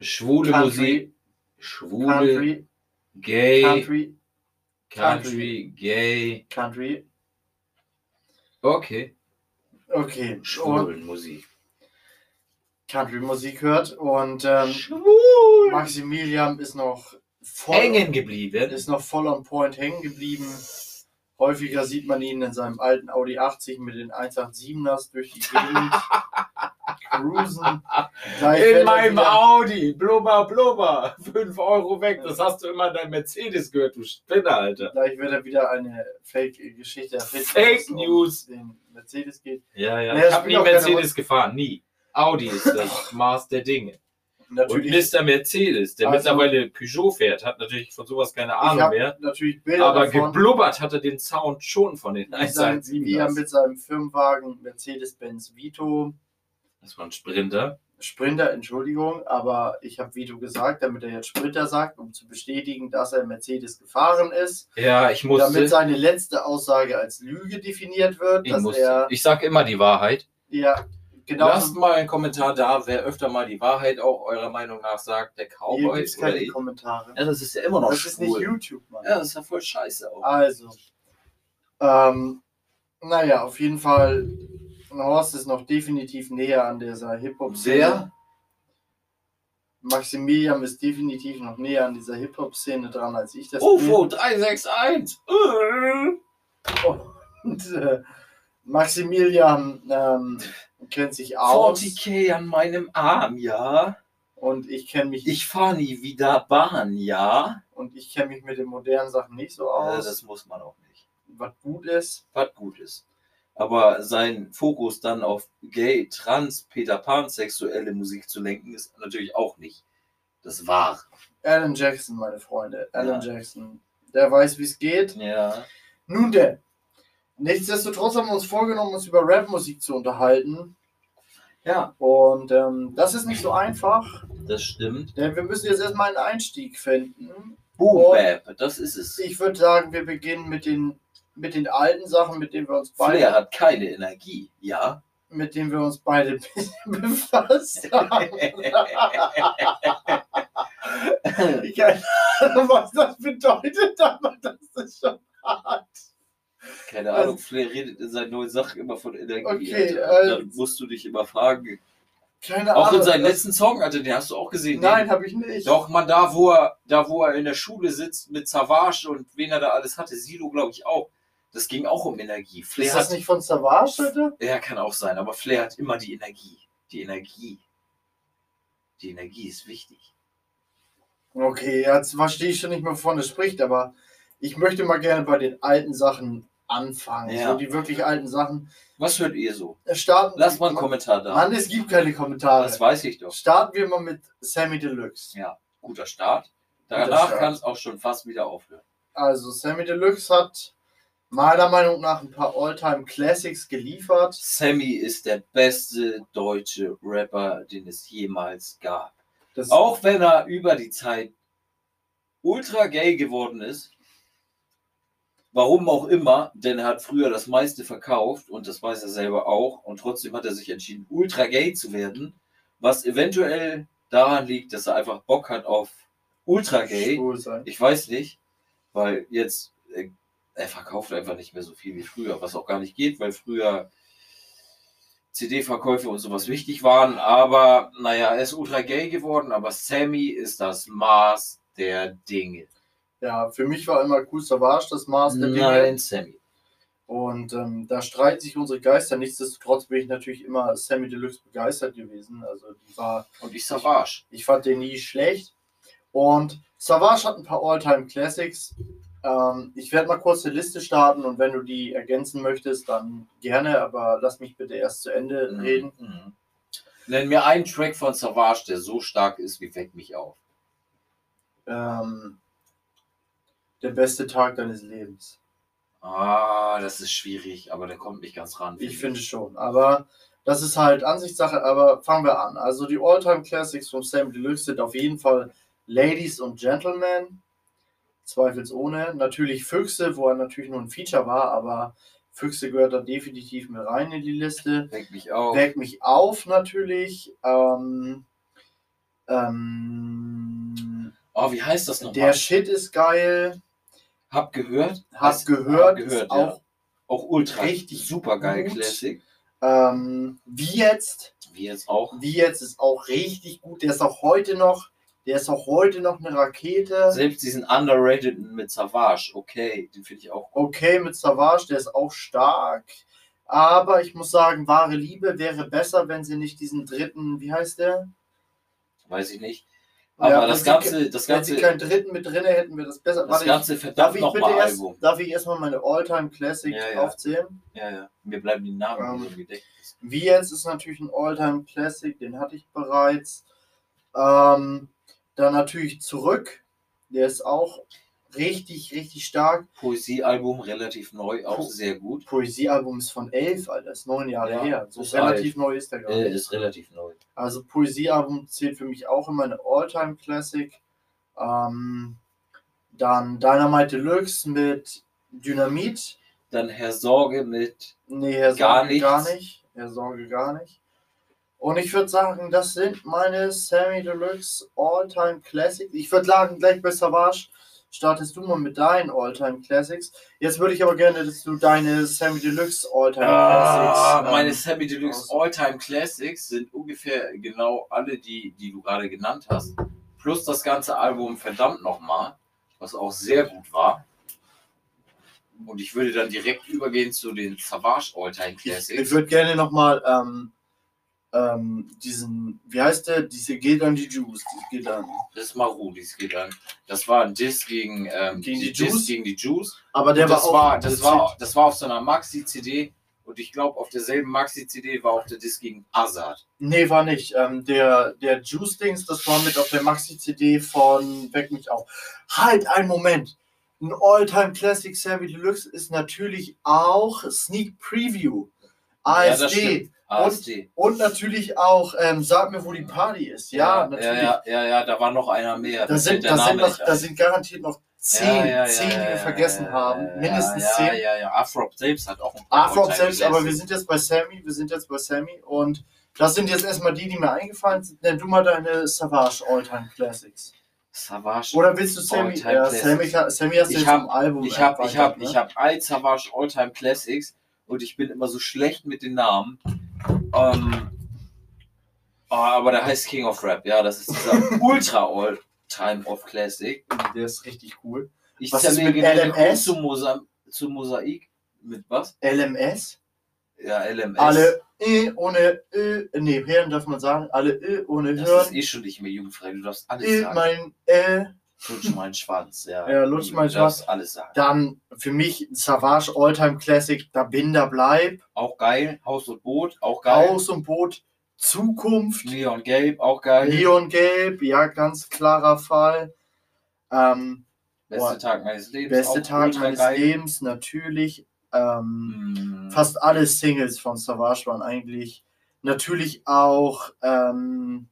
schwule Country, Musik, schwule, Country, gay, Country, Country, gay. Country. Okay. Okay, und Schwulen Musik. Country-Musik hört und ähm, Schwul. Maximilian ist noch voll Hängen geblieben. ist noch voll on point hängen geblieben. Häufiger sieht man ihn in seinem alten Audi 80 mit den 187ers durch die Gegend cruisen. In meinem Audi, blubber, blubber, 5 Euro weg. Das hast du immer in deinem Mercedes gehört, du Spinner, Alter. Gleich wird er wieder eine Fake-Geschichte erfinden. Fake um News. Den Mercedes geht. Ja, ja. Naja, ich habe nie Mercedes gefahren, nie. Audi ist das Maß der Dinge. Und Natürlich, Mr. Mercedes, der Also- mittlerweile Peugeot fährt, hat natürlich von sowas keine Ahnung mehr. natürlich Bilder Aber davon, geblubbert hat er den Sound schon von den wie, sein, wie er 117 mit seinem Firmenwagen Mercedes-Benz Vito Das war ein Sprinter. Sprinter, Entschuldigung, aber ich habe Vito gesagt, damit er jetzt Sprinter sagt, um zu bestätigen, dass er Mercedes gefahren ist. Ja, ich damit musste. seine letzte Aussage als Lüge definiert wird, Ich, dass musste. er ich sag immer die Wahrheit. ja Lasst genauso mal einen Kommentar da, wer öfter mal die Wahrheit auch eurer Meinung nach sagt, der hier Cowboy oder keine ich. Kommentare. Ja, das ist ja immer noch Das ist nicht schwul. YouTube, Mann. Ja, das ist ja voll scheiße auch. Also, ähm, naja, auf jeden Fall, Horst ist noch definitiv näher an dieser Hip-Hop-Szene. Wer? Maximilian ist definitiv noch näher an dieser Hip-Hop-Szene dran, als ich das UFO 361! Äh. Und äh, Maximilian ähm, kennt sich aus 40k an meinem Arm, ja. und ich kenne mich Ich fahre nie wieder Bahn, ja. und ich kenne mich mit den modernen Sachen nicht so Äh, aus, das muss man auch nicht. was gut ist. Was gut ist. Aber sein Fokus dann auf gay, trans, Peter Pan sexuelle Musik zu lenken, ist natürlich auch nicht das Wahre. Alan Jackson, meine Freunde, Alan Ja. Jackson, der weiß, wie es geht. Ja. Nun denn, nichtsdestotrotz haben wir uns vorgenommen, uns über Rapmusik zu unterhalten. Ja, Und ähm, das ist nicht so einfach, das stimmt. denn wir müssen jetzt erstmal einen Einstieg finden. Boom Bap, das ist es. Ich würde sagen, wir beginnen mit den, mit den alten Sachen, mit denen wir uns beide, Flair hat keine Energie, ja. mit denen wir uns beide befasst haben. ich keine Ahnung, was das bedeutet, aber das ist schon hart. Keine Ahnung, Flair redet in seinen neuen Sachen immer von Energie. Okay, äh, Dann musst du dich immer fragen. Keine Auch Ahnung. in seinem das- letzten Song, Alter, den hast du auch gesehen. Nein, habe ich nicht. Doch, man, da wo, er, da wo er in der Schule sitzt mit Savage und wen er da alles hatte, Silo, glaube ich, auch. Das ging auch um Energie. Flair Ist das hat, nicht von Savage, bitte? Ja, kann auch sein, aber Flair hat immer die Energie. Die Energie. Die Energie ist wichtig. Okay, jetzt verstehe ich schon nicht mehr, wovon er spricht, aber ich möchte mal gerne bei den alten Sachen anfangen. Ja. So die wirklich alten Sachen. Was hört ihr so? Starten Lass mal einen Kommentar da. Mann, es gibt keine Kommentare. Das weiß ich doch. Starten wir mal mit Sammy Deluxe. Ja, guter Start. Guter Danach Start. kann es auch schon fast wieder aufhören. Also, Sammy Deluxe hat meiner Meinung nach ein paar Alltime Classics geliefert. Sammy ist der beste deutsche Rapper, den es jemals gab. Das, Auch wenn er über die Zeit ultra gay geworden ist. Warum auch immer, denn er hat früher das meiste verkauft und das weiß er selber auch. Und trotzdem hat er sich entschieden, ultra gay zu werden. Was eventuell daran liegt, dass er einfach Bock hat auf ultra gay. Ich weiß nicht, weil jetzt, äh, er verkauft einfach nicht mehr so viel wie früher, was auch gar nicht geht, weil früher CD-Verkäufe und sowas wichtig waren. Aber naja, er ist ultra gay geworden, aber Sammy ist das Maß der Dinge. Ja, für mich war immer cool Savage das Maß der Dinge. Nein, Sammy. Und ähm, da streiten sich unsere Geister. Nichtsdestotrotz bin ich natürlich immer Sammy Deluxe begeistert gewesen. Also die war, Und ich Savage. ich fand den nie schlecht. Und Savage hat ein paar Alltime Classics. Ähm, ich werde mal kurz eine Liste starten und wenn du die ergänzen möchtest, dann gerne, aber lass mich bitte erst zu Ende reden. Mhm. Nenn mir einen Track von Savage, der so stark ist wie Weck mich auf. Ähm, der beste Tag deines Lebens. Ah, das ist schwierig, aber der kommt nicht ganz ran. Ich finde schon, aber das ist halt Ansichtssache, aber fangen wir an. Also die Alltime Classics von Sam Deluxe sind auf jeden Fall Ladies und Gentlemen, zweifelsohne. Natürlich Füchse, wo er natürlich nur ein Feature war, aber Füchse gehört da definitiv mit rein in die Liste. Weck mich auf. Weckt mich auf natürlich. Ähm, ähm, Oh, wie heißt das nochmal? der Shit ist geil. Hab gehört. Gehört, Hab gehört ist auch Auch ultra. richtig super geil. Classic. ähm, wie jetzt. Wie jetzt auch. Wie jetzt ist auch richtig gut. Der ist auch heute noch, der ist auch heute noch eine Rakete. Selbst diesen underrated mit Savage, okay, den finde ich auch gut. Okay, mit Savage, der ist auch stark. Aber ich muss sagen, wahre Liebe wäre besser, wenn sie nicht diesen dritten, wie heißt der? Weiß ich nicht. Aber Ja, das Ganze, das Wenn sie Ganze, keinen dritten mit drin hätten, wäre das besser. das Warte, ganze ich, darf verdammt ich bitte nochmal erst, Album. darf ich erstmal meine All-Time Classics Ja, ja. aufzählen? Ja, ja. Mir bleiben die Namen Ähm, im Gedächtnis. Wie jetzt ist natürlich ein All-Time Classic, den hatte ich bereits. Ähm, dann natürlich zurück. Der ist auch richtig, richtig stark. Poesiealbum relativ neu, auch Po- sehr gut. Poesiealbum ist von elf, Alter, ist neun Jahre Ja, her. So relativ neu ist der gar Äh, ist relativ neu. Also Poesiealbum zählt für mich auch immer eine All-Time Classic. Ähm, dann Dynamite Deluxe mit Dynamit. Dann Herr Sorge mit Nee, Herr Gar Sorge nichts. gar nicht. Herr Sorge gar nicht. Und ich würde sagen, das sind meine Sammy Deluxe All-Time Classics. Ich würde sagen, gleich bei Savage startest du mal mit deinen Alltime Classics. Jetzt würde ich aber gerne, dass du deine Sammy Deluxe Alltime Ah, Classics. meine ähm, Sammy Deluxe All-Time Classics sind ungefähr genau alle, die, die du gerade genannt hast. Plus das ganze Album Verdammt nochmal, was auch sehr gut war. Und ich würde dann direkt übergehen zu den Savage All-Time Ich, Classics. ich würde gerne nochmal ähm, ähm, diesen, wie heißt der? Diese geht an die Juice. Die geht an. das ist Maru, dies geht an. Das war ein Diss gegen, ähm, Gegen die Diss Juice? gegen die Juice. Aber der Und das war auch. war, das war, das war auf so einer Maxi-CD. Und ich glaube, auf derselben Maxi-CD war auch der Diss gegen Azad. Nee, war nicht. Ähm, der, der Juice-Dings, das war mit auf der Maxi-CD von Weck mich auf. Halt, einen Moment. Ein All-Time Classic Sammy Deluxe ist natürlich auch Sneak Preview. Ja, ASD. stimmt. ASD. und natürlich auch ähm, Sag mir, wo die Party ist. Ja, natürlich. Ja, ja, ja, ja, da war noch einer mehr. Da, sind, da, sind noch, da sind garantiert noch zehn, Ja, ja, ja, zehn die ja, wir ja, vergessen ja, haben. ja, Mindestens ja, zehn. Ja, ja, Afrop selbst hat auch ein paar Afrop selbst, aber wir sind jetzt bei Sammy, wir sind jetzt bei Sammy und das sind jetzt erstmal die, die mir eingefallen sind. Nenn du mal deine Savage All-Time Classics. Savage. Oder willst du Sammy? Ja. Sammy, Sammy hast du Ich jetzt hab- Album. Ich habe ich hab, erweitert, ich ne? hab ein Savage Alltime Classics und ich bin immer so schlecht mit den Namen. Ähm, oh, aber der heißt King of Rap, ja, das ist dieser Ultra All-Time of Classic. Der ist richtig cool. Ich Was ist mit LMS? zu, Mosa zu Mosaik. Mit was? LMS. Ja, LMS. Alle Ö ohne Ö. Nee, hören darf man sagen. Alle Ö ohne das hören. ist eh schon nicht mehr jugendfrei. Du darfst alles Ö, sagen. mein Äh. Lutsch meinen Schwanz, ja. Ja, lutsch meinen Du darfst alles sagen. Dann für mich Savage Alltime Classic, da bin, da bleib. Auch geil. Haus und Boot, auch geil. Haus und Boot, Zukunft, Leon Gelb, auch geil. Leon Gelb, ja, ganz klarer Fall. Ähm, Beste Boah. Tag meines Lebens. beste Tag meines geil. Lebens, natürlich. Ähm, Mm. fast alle Singles von Savage waren eigentlich natürlich auch ähm,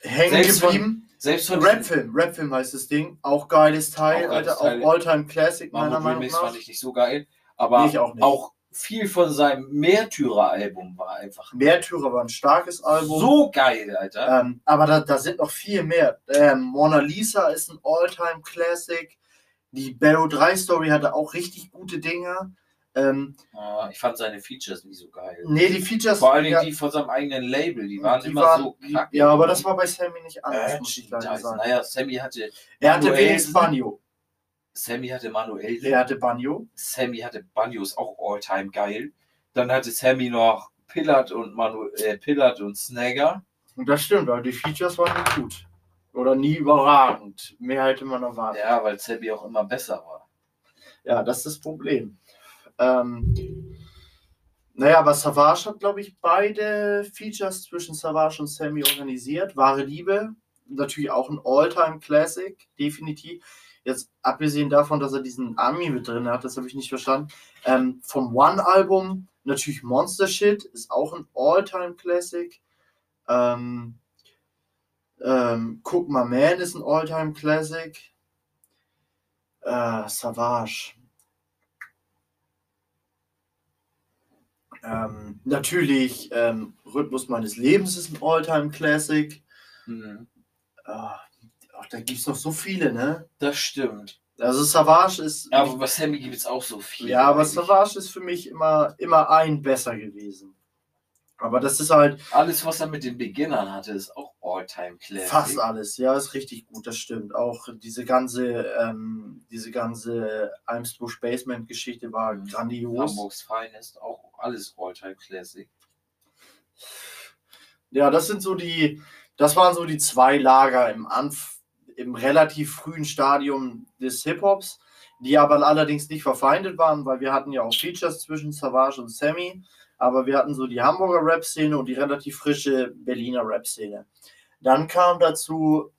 hängen geblieben. Selbst von Rapfilm, Rapfilm heißt das Ding. Auch geiles Teil, Auch geiles Alter, Teil. auch Alltime Classic, meiner Meinung Remix nach. fand ich nicht so geil. Aber Nee, auch auch viel von seinem Märtyrer-Album war einfach Märtyrer war ein starkes Album. so geil, Alter. Ähm, aber da, da sind noch viel mehr. Ähm, Mona Lisa ist ein All-Time Classic. Die Barrow 3 Story hatte auch richtig gute Dinger. Ähm, Ah, ich fand seine Features nie so geil. nee, die Features. Vor Dingen ja, die von seinem eigenen Label, die waren die immer waren- so kacke. Ja, aber das war bei Sammy nicht anders, äh, muss ich leider sagen. Naja, Sammy hatte, Er hatte wenigstens Banjo. Sammy hatte Manuel. Er hatte Banjo. Sammy hatte Banjos auch all-time geil. Dann hatte Sammy noch Pillard und Manu äh, Pillard und Snagger. Und das stimmt, aber die Features waren nie gut. Oder nie überragend. Mehr hätte man erwartet. Ja, weil Sammy auch immer besser war. Ja, das ist das Problem. Ähm, naja, aber Savage hat, glaube ich, beide Features zwischen Savage und Sammy organisiert. Wahre Liebe, natürlich auch ein All-Time-Classic, definitiv. Jetzt abgesehen davon, dass er diesen Ami mit drin hat, das habe ich nicht verstanden. Ähm, vom One-Album natürlich Monster Shit, ist auch ein All-Time-Classic. Ähm, ähm, Cook My Man ist ein All-Time-Classic. Äh, Savage. Ähm, natürlich, ähm, Rhythmus meines Lebens ist ein All-Time-Classic. Mhm. Äh, ach, da gibt es noch so viele, ne? Das stimmt. Also Savage ist. Ja, aber bei Sammy gibt es auch so viel. ja, aber eigentlich. Savage ist für mich immer, immer ein besser gewesen. Aber das ist halt Alles, was er mit den Beginnern hatte, ist auch All-Time Classic. fast alles. Ja, ist richtig gut, das stimmt. Auch diese ganze, ähm, diese ganze Eimsbusch Basement Geschichte war Mhm. grandios. Hamburgs Finest, auch alles All-Time Classic. Ja, das sind so die, das waren so die zwei Lager im Anf im relativ frühen Stadium des Hip-Hops, die aber allerdings nicht verfeindet waren, weil wir hatten ja auch Features zwischen Savage und Sammy, aber wir hatten so die Hamburger Rap-Szene und die relativ frische Berliner Rap-Szene. Dann kam dazu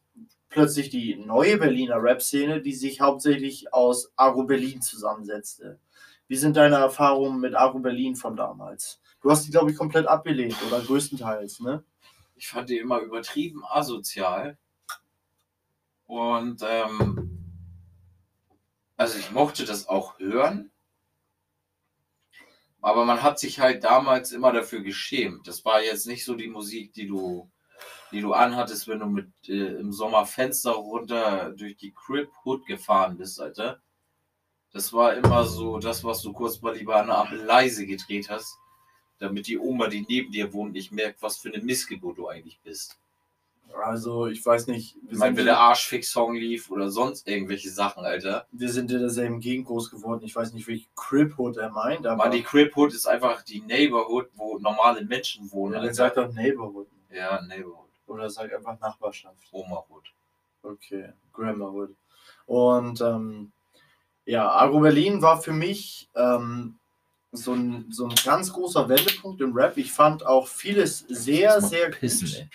plötzlich die neue Berliner Rap-Szene, die sich hauptsächlich aus Agro Berlin zusammensetzte. Wie sind deine Erfahrungen mit Agro Berlin von damals? Du hast die, glaube ich, komplett abgelehnt oder größtenteils, ne? Ich fand die immer übertrieben asozial. Und ähm, also ich mochte das auch hören. Aber man hat sich halt damals immer dafür geschämt. Das war jetzt nicht so die Musik, die du die du anhattest, wenn du mit äh, im Sommer Fenster runter durch die Crib Hood gefahren bist, Alter. Das war immer so das, was du kurz mal lieber an der Ampel leise gedreht hast, damit die Oma, die neben dir wohnt, nicht merkt, was für eine Missgeburt du eigentlich bist. Also, ich weiß nicht. Wir Ich meine, wenn der Arschfix-Song lief oder sonst irgendwelche Sachen, Alter. wir sind in derselben Gegend groß geworden. Ich weiß nicht, welche Crip-Hood er meint, aber Aber die Crib Hood ist einfach die Neighborhood, wo normale Menschen wohnen. ja, dann sagt doch Neighborhood. Ja, Neighborhood. Oder sagt einfach Nachbarschaft. Oma Hood. Okay, Grammar Und ähm, ja, Agro Berlin war für mich ähm, so, ein, so ein ganz großer Wendepunkt im Rap. Ich fand auch vieles sehr, sehr pissen, gut. ey.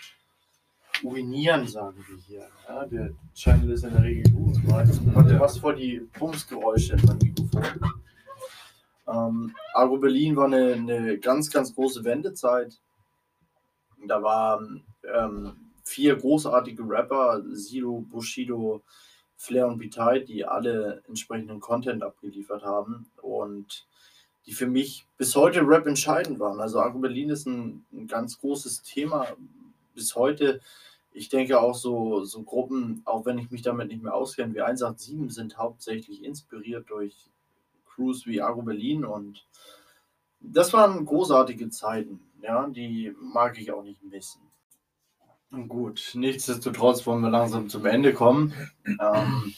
Urinieren, sagen wir hier. Ja, der Channel ist in der Regel gut. Ja. was vor die Bumsgeräusche in meinem Mikrofon. Ähm, Agro Berlin war eine, eine ganz, ganz große Wendezeit. Da waren ähm, vier großartige Rapper, Sido, Bushido, Flair und Bitay, die alle entsprechenden Content abgeliefert haben und die für mich bis heute Rap entscheidend waren. Also Agro Berlin ist ein, ein ganz großes Thema bis heute. Ich denke auch so, so Gruppen, auch wenn ich mich damit nicht mehr auskenne, wie 187 sind hauptsächlich inspiriert durch Crews wie Agro Berlin und das waren großartige Zeiten, ja, die mag ich auch nicht missen. Gut, nichtsdestotrotz wollen wir langsam zum Ende kommen. Ähm,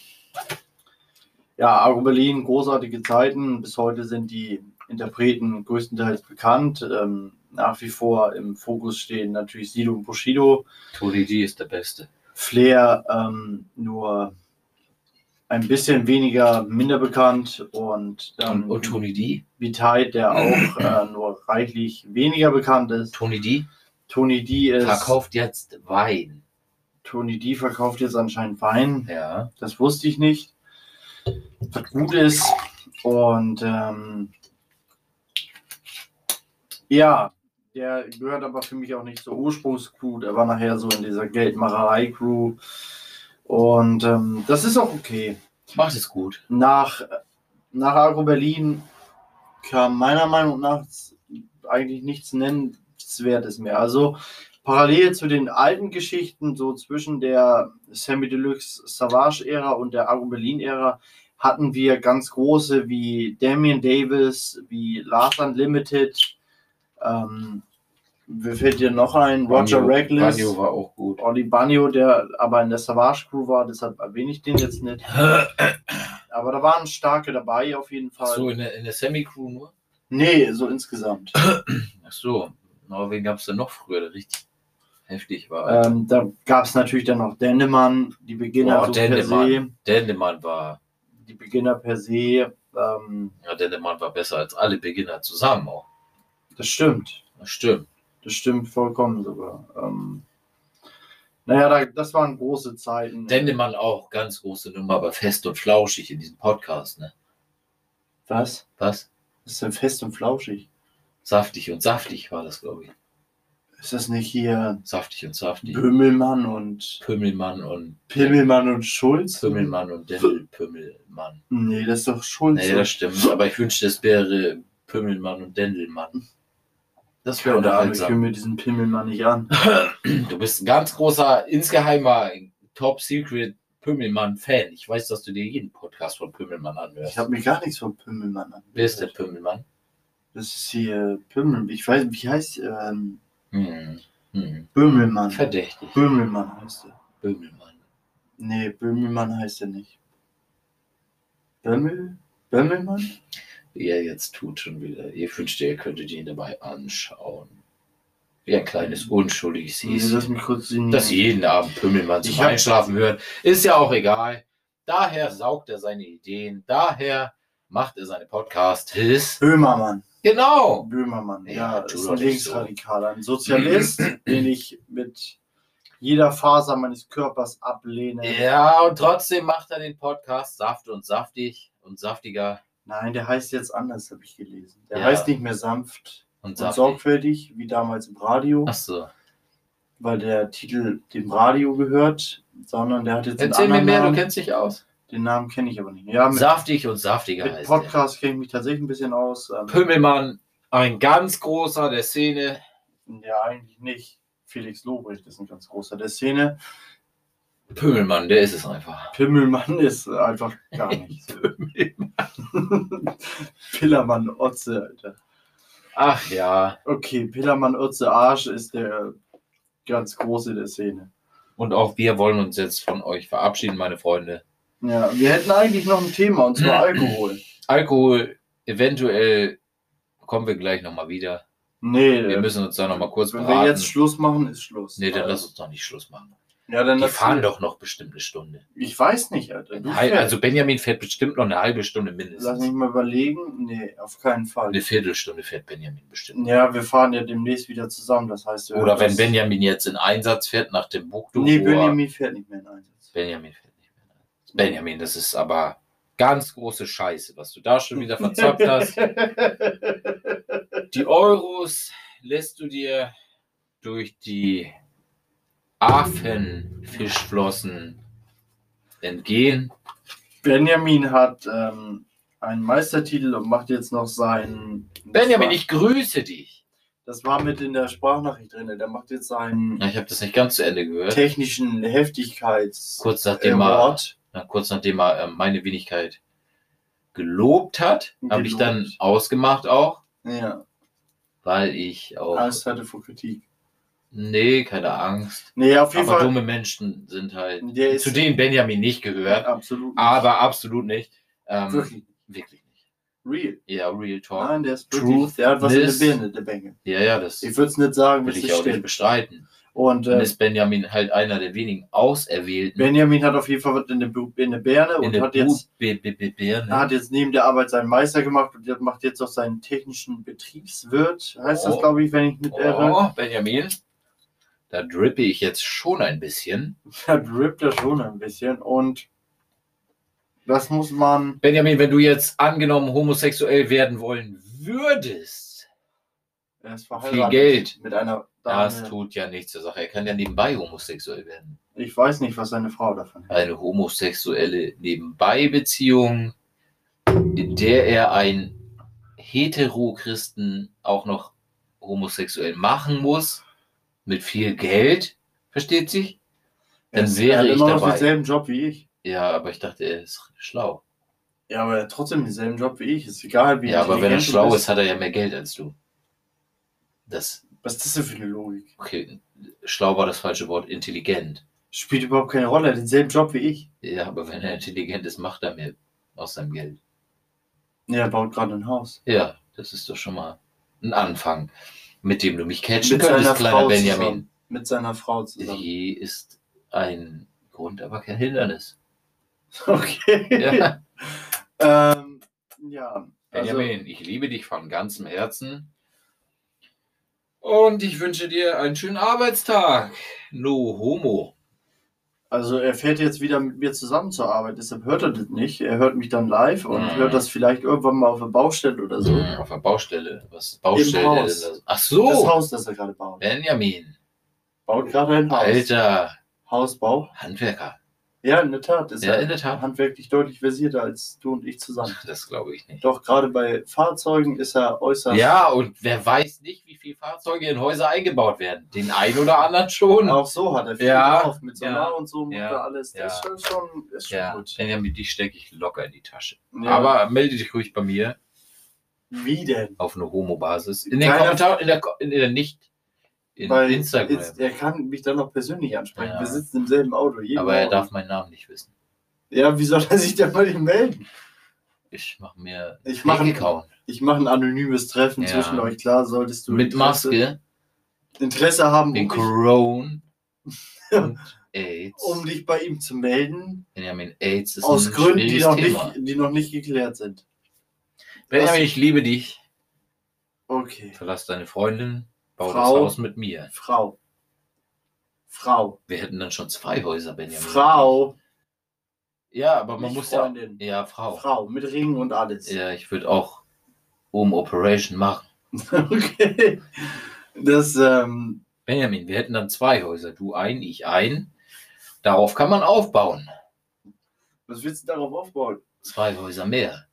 ja, Agro Berlin, großartige Zeiten. Bis heute sind die Interpreten größtenteils bekannt. Ähm, nach wie vor im Fokus stehen natürlich Sido und Bushido. Tony D ist der Beste. Flair ähm, nur ein bisschen weniger minder bekannt und dann Und, und Tony D? Vitay, der auch äh, nur reichlich weniger bekannt ist. Tony D Tony D ist verkauft jetzt Wein. Tony D verkauft jetzt anscheinend Wein. Ja. Das wusste ich nicht. Was gut ist. Und ähm, ja, der gehört aber für mich auch nicht zur Ursprungscrew. Der war nachher so in dieser Geldmacherei-Crew. Und ähm, das ist auch okay. Macht es gut. Nach, nach Agro Berlin kam meiner Meinung nach eigentlich nichts Nennenswertes mehr. Also parallel zu den alten Geschichten, so zwischen der Sammy Deluxe Savage-Ära und der Agro Berlin-Ära, hatten wir ganz große wie Damian Davis, wie Last Unlimited. Ähm, wer fällt dir noch ein? Roger Reckless. Banjo war auch gut. Olli Banjo, der aber in der Savage Crew war, deshalb erwähne ich den jetzt nicht. Aber da waren starke dabei auf jeden Fall. Ach so, in der, in der Semi-Crew nur? Nee, so insgesamt. Ach so. Na, wen gab es denn noch früher, der richtig heftig war? Ähm, da gab es natürlich dann noch Dendemann, die Beginner Boah, so per Dendemann. se. Dendemann war, Die Beginner per se. Ähm, ja, Dendemann war besser als alle Beginner zusammen auch. Das stimmt. Das stimmt. Das stimmt vollkommen sogar. Ähm, naja, da, das waren große Zeiten. Dendemann auch, ganz große Nummer, aber fest und flauschig in diesem Podcast, ne? Was? Was? Das ist denn fest und flauschig. Saftig und saftig war das, glaube ich. Ist das nicht hier Saftig und saftig. Böhmelmann und Pümmelmann und Pimmelmann und Schulz? Pümmelmann und Dendel Pümmelmann. Nee, das ist doch Schulz. Nee, das stimmt. Aber ich wünschte, es wäre Pümmelmann und Dendelmann. Das wäre Ahnung, ich höre unterhaltsam. mir diesen Pimmelmann nicht an. Du bist ein ganz großer, insgeheimer, Top-Secret Pümmelmann-Fan. Ich weiß, dass du dir jeden Podcast von Pümmelmann anhörst. Ich habe mir gar nichts von Pimmelmann an. Wer ist der Pümmelmann? Das ist hier Pimmel. Ich weiß, wie heißt ähm, Hm. Hm. Böhmelmann. Verdächtig. Böhmelmann heißt er. Pümmelmann. Nee, Böhmelmann heißt er nicht. Bömmel? Bömmelmann? Wie er jetzt tut schon wieder. Ihr wünscht, ihr könntet ihn dabei anschauen. Wie ein kleines unschuldiges lass Häschen. mich kurz sehen. das jeden Abend Pümmelmann zum Ich Einschlafen hört. Ist ja auch egal. Daher saugt er seine Ideen. Daher macht er seine Podcasts. Böhmermann. Genau. Böhmermann. Ja, Ja, ist ein Linksradikaler. Ein Sozialist, den ich mit jeder Faser meines Körpers ablehne. Ja, und trotzdem macht er den Podcast saft und saftig und saftiger Nein, der heißt jetzt anders, habe ich gelesen. Der Ja. heißt nicht mehr sanft und und sorgfältig, wie damals im Radio. Ach so. weil der Titel dem Radio gehört, sondern der hat jetzt Erzähl mir mehr, anderen du Namen. kennst dich aus. Den Namen kenne ich aber nicht. Ja, mit, Saftig und saftiger mit heißt. Podcast kenne ich mich tatsächlich ein bisschen aus. Ähm, Pümmelmann, ein ganz großer der Szene. ja, eigentlich nicht. Felix Lobrecht ist ein ganz großer der Szene. Pümmelmann, der ist es einfach. Pimmelmann ist einfach gar nichts. Pillermann Otze, Alter. Ach ja. Okay, Pillermann Otze Arsch ist der ganz große der Szene. Und auch wir wollen uns jetzt von euch verabschieden, meine Freunde. Ja, wir hätten eigentlich noch ein Thema, und zwar Alkohol. Alkohol, eventuell kommen wir gleich nochmal wieder. Nee, Wir müssen uns da nochmal kurz wenn beraten. wir jetzt Schluss machen, ist Schluss. nee, dann Also, lass uns doch nicht Schluss machen. Ja, dann Die fahren doch noch bestimmt eine Stunde. Ich weiß nicht, Alter. Du Hal- fährst. Also Benjamin fährt bestimmt noch eine halbe Stunde Lass mich mindestens. mal überlegen. Nee, auf keinen Fall. Eine Viertelstunde fährt Benjamin bestimmt. Ja, wir fahren ja demnächst wieder zusammen. Das heißt, Oder hören wenn das- Benjamin jetzt in Einsatz fährt nach dem Buchdu. Nee, Benjamin fährt nicht mehr in Einsatz. Benjamin fährt nicht mehr in Einsatz. Benjamin, das ist aber ganz große Scheiße, was du da schon wieder verzapft hast. Die Euros lässt du dir durch die Affenfischflossen entgehen. Benjamin hat ähm, einen Meistertitel und macht jetzt noch seinen. Benjamin, ich grüße dich. Das war mit in der Sprachnachricht drin. Der macht jetzt seinen Ja, Ich habe das nicht ganz zu Ende gehört. technischen Heftigkeits. Kurz nachdem er, na, kurz nachdem er äh, meine Wenigkeit gelobt hat, habe ich dann ausgemacht auch, Ja, weil ich auch. Angst hatte vor Kritik. Nee, keine Angst. Nee, auf jeden Aber Fall. dumme Menschen sind halt. Ist zu denen Benjamin nicht gehört. absolut. nicht. Aber absolut nicht. Ähm, Wirklich wirklich nicht. real. Ja, Real Talk. Nein, der ist Truth wirklich. Der hat was in der Birne, der Bengel. Ja, ja, das Ich würde es nicht sagen, will ich es auch nicht bestreiten. Und Dann äh, ist Benjamin halt einer der wenigen Auserwählten Benjamin hat auf jeden Fall was in der, Bu- in der Birne und der hat jetzt, B- B- B- Birne. hat jetzt neben der Arbeit seinen Meister gemacht und macht jetzt auch seinen technischen Betriebswirt, heißt das, Oh. glaube ich, wenn ich irre. Oh, Benjamin, da drippe ich jetzt schon ein bisschen. Da drippt er schon ein bisschen und das muss man. Benjamin, wenn du jetzt angenommen homosexuell werden wollen würdest, viel Geld, mit einer das Dame. tut ja nichts zur Sache. Er kann ja nebenbei homosexuell werden. Ich weiß nicht, was seine Frau davon hält. Eine homosexuelle Nebenbei-Beziehung, in der er einen Hetero-Christen auch noch homosexuell machen muss, mit viel Geld, versteht sich? Dann Er ist- wäre er hat ich immer noch dabei. denselben Job wie ich. Ja, aber ich dachte, er ist schlau. Ja, aber er hat trotzdem denselben Job wie ich. Ist egal, wie Ja, aber wenn er schlau bist. ist, hat er ja mehr Geld als du. Das, Was ist das denn für eine Logik? okay, schlau war das falsche Wort, intelligent. Spielt überhaupt keine Rolle. Er hat denselben Job wie ich. Ja, aber wenn er intelligent ist, macht er mehr aus seinem Geld. Ja, er baut gerade ein Haus. Ja, das ist doch schon mal ein Anfang, mit dem du mich catchen Mit könntest, kleiner Frau Benjamin. zusammen. Mit seiner Frau zusammen. Sie ist ein Grund, aber kein Hindernis. Okay. Ja. ähm, ja. Also, Benjamin, ich liebe dich von ganzem Herzen. Und ich wünsche dir einen schönen Arbeitstag. No homo. Also er fährt jetzt wieder mit mir zusammen zur Arbeit, deshalb hört er das nicht. Er hört mich dann live und Mhm. hört das vielleicht irgendwann mal auf der Baustelle oder so. Hm, Auf der Baustelle. Was ist Baustelle? Im Haus. das? Ach Das so, Haus, das er gerade baut. Benjamin. Baut gerade ein Haus. Alter Hausbau. Handwerker. Ja, in der Tat. Ist Ja, er in der Tat. handwerklich deutlich versierter als du und ich zusammen. Das glaube ich nicht. Doch gerade bei Fahrzeugen ist er äußerst. Ja, und wer weiß nicht, wie viele Fahrzeuge in Häuser eingebaut werden. Den einen oder anderen schon. Auch so hat er viel Ja, drauf. Mit Sonar ja, und so macht ja, er alles. Das ja. ist schon, ist schon Ja, gut. Benjamin, die stecke ich locker in die Tasche. Aber melde dich ruhig bei mir wie denn? auf eine Homo-Basis. In in der, in der nicht, in Weil Instagram. Ist, er kann mich dann noch persönlich ansprechen. Ja. Wir sitzen im selben Auto. jeden aber er darf meinen Namen nicht wissen. Ja, wie soll er sich denn bei ihm melden? Ich mache mir Ich mache Fake-Account. ich mach ein anonymes Treffen Ja. zwischen euch. Klar, solltest du Mit Interesse, Maske, Interesse haben, den um dich, Corona und AIDS. um dich bei ihm zu melden. Benjamin, AIDS ist Aus ein Gründen, die noch, Thema. nicht, die noch nicht geklärt sind. Benjamin, ich liebe dich. Okay. Verlass deine Freundin, bau Frau. das Haus mit mir. Frau. Frau. Wir hätten dann schon zwei Häuser, Benjamin. Frau. Ja, aber man Nicht muss ja. Freundin. Ja, Frau. Frau. Mit Ring und alles. Ja, ich würde auch um Operation machen. Okay. Das, ähm, Benjamin, wir hätten dann zwei Häuser. Du ein, ich ein. Darauf kann man aufbauen. was willst du darauf aufbauen? Zwei Häuser mehr.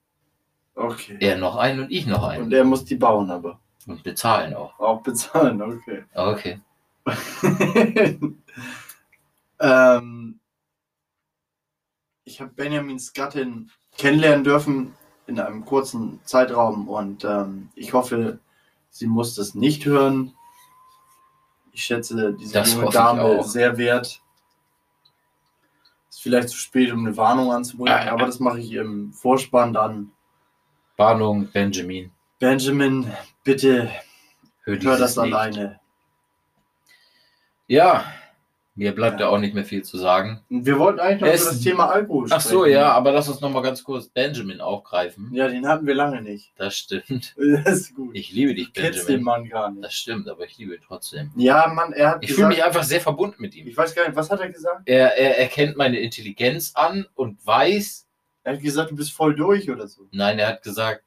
Okay. Er noch ein und ich noch Und einen. er muss die bauen aber. Und bezahlen auch. Auch bezahlen, okay. Okay. ähm, ich habe Benjamins Gattin kennenlernen dürfen in einem kurzen Zeitraum und ähm, ich hoffe, sie muss das nicht hören. Ich schätze diese Das junge Dame sehr wert. Ist vielleicht zu spät, um eine Warnung anzubringen, ja. aber das mache ich im Vorspann dann. Warnung, Benjamin. Benjamin, bitte Hör, hör das nicht. alleine. Ja, mir bleibt Ja. ja auch nicht mehr viel zu sagen. Wir wollten eigentlich noch Es- über das Thema Alkohol Ach so, sprechen. ja, aber lass uns noch mal ganz kurz Benjamin aufgreifen. Ja, den hatten wir lange nicht. Das stimmt. Das ist gut. Ich liebe dich, Du kennst den Benjamin. Mann gar nicht. Das stimmt, aber ich liebe ihn trotzdem. Ja, Mann, er hat Ich fühle mich einfach sehr verbunden mit ihm. ich weiß gar nicht, was hat er gesagt? Er, er erkennt meine Intelligenz an und weiß, Er hat gesagt, du bist voll durch oder so. nein, er hat gesagt,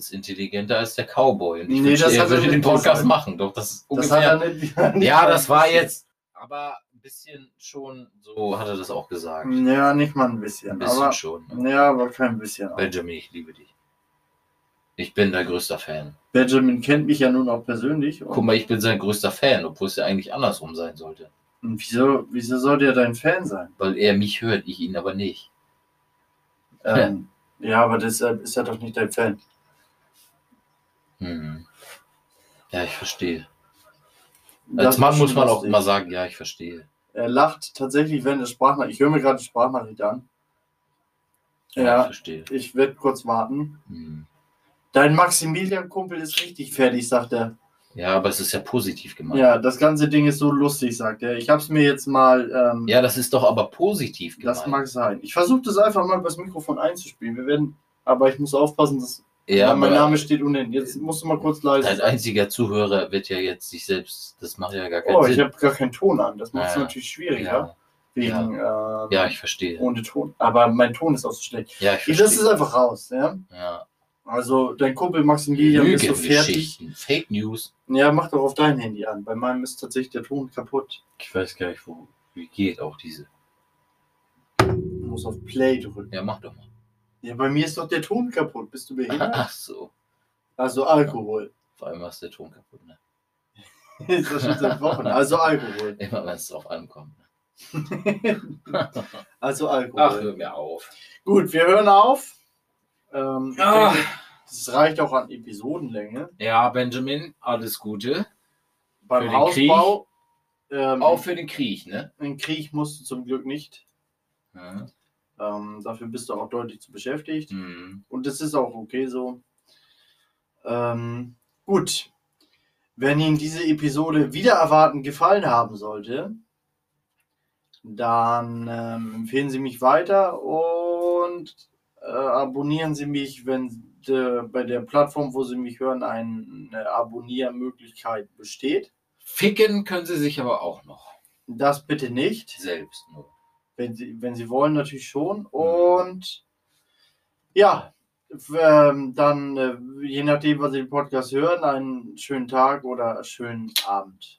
ist intelligenter als der Cowboy. Und ich Nee, das hat er den Podcast machen. Doch, das ist Das ungefähr. hat er nicht. ja, das war jetzt, aber ein bisschen schon, so hat er das auch gesagt. Ja, nicht mal ein bisschen. Ein bisschen aber, schon. Ne? ja, aber kein bisschen. Benjamin, ich liebe dich. Ich bin dein größter Fan. Benjamin kennt mich ja nun auch persönlich. Guck mal, ich bin sein größter Fan, obwohl es ja eigentlich andersrum sein sollte. und wieso, wieso sollte er dein Fan sein? Weil er mich hört, ich ihn aber nicht. Ähm, ja, aber deshalb ist er doch nicht dein Fan. Hm. Ja, ich verstehe. Das Als Mann muss man auch immer sagen, ja, ich verstehe. Er lacht tatsächlich, wenn er Sprachnachricht. Ich höre mir gerade die Sprachnachricht an. Ja, ich Ja, verstehe. ich werde kurz warten. Hm. Dein Maximilian-Kumpel ist richtig fertig, sagt er. Ja, aber es ist ja positiv gemeint. Ja, das ganze Ding ist so lustig, sagt er. Ich habe es mir jetzt mal. Ähm, Ja, das ist doch aber positiv gemeint. das mag sein. Ich versuche das einfach mal übers Mikrofon einzuspielen. Wir werden, aber ich muss aufpassen, dass ja, mein Name steht unten. Jetzt musst du mal kurz leise. Dein sein. einziger Zuhörer wird ja jetzt sich selbst, das macht ja gar keinen Oh, ich Sinn. habe gar keinen Ton an. Das macht es Ja. natürlich schwieriger. ja. Wegen, ähm, ja, ich verstehe. ohne Ton. Aber mein Ton ist auch so schlecht. Ja, ich Ich lasse es verstehe. einfach raus, ja. Ja. Also dein Kumpel Maximilian ist so fertig. Fake News. Ja, mach doch auf dein Handy an. Bei meinem ist tatsächlich der Ton kaputt. Ich weiß gar nicht, wo, wie geht auch diese. Du musst auf Play drücken. Ja, mach doch mal. Ja, bei mir ist doch der Ton kaputt. Bist du behindert? Ach so. Also Alkohol. Vor allem ist der Ton kaputt, ne? ist das schon seit Wochen. Also Alkohol. Immer wenn es drauf ankommt. Also Ach, Alkohol. hör mir auf. Gut, wir hören auf. Ähm, Ah. denke, das reicht auch an Episodenlänge. Ja, Benjamin, alles Gute. Beim Für Hausbau. Ähm, Auch für den Krieg, ne? den Krieg musst du zum Glück nicht. Ja. Ähm, dafür bist du auch deutlich zu beschäftigt. Hm. Und das ist auch okay so. Ähm, gut. Wenn Ihnen diese Episode wieder erwarten gefallen haben sollte, dann ähm, empfehlen Sie mich weiter und äh, abonnieren Sie mich, wenn de, bei der Plattform, wo Sie mich hören, eine Abonniermöglichkeit besteht. Ficken können sie sich aber auch noch. Das bitte nicht. Selbst nur. Wenn Sie, wenn Sie wollen, natürlich schon. Und ja, ähm, dann, äh, je nachdem, was Sie den Podcast hören, einen schönen Tag oder schönen Abend.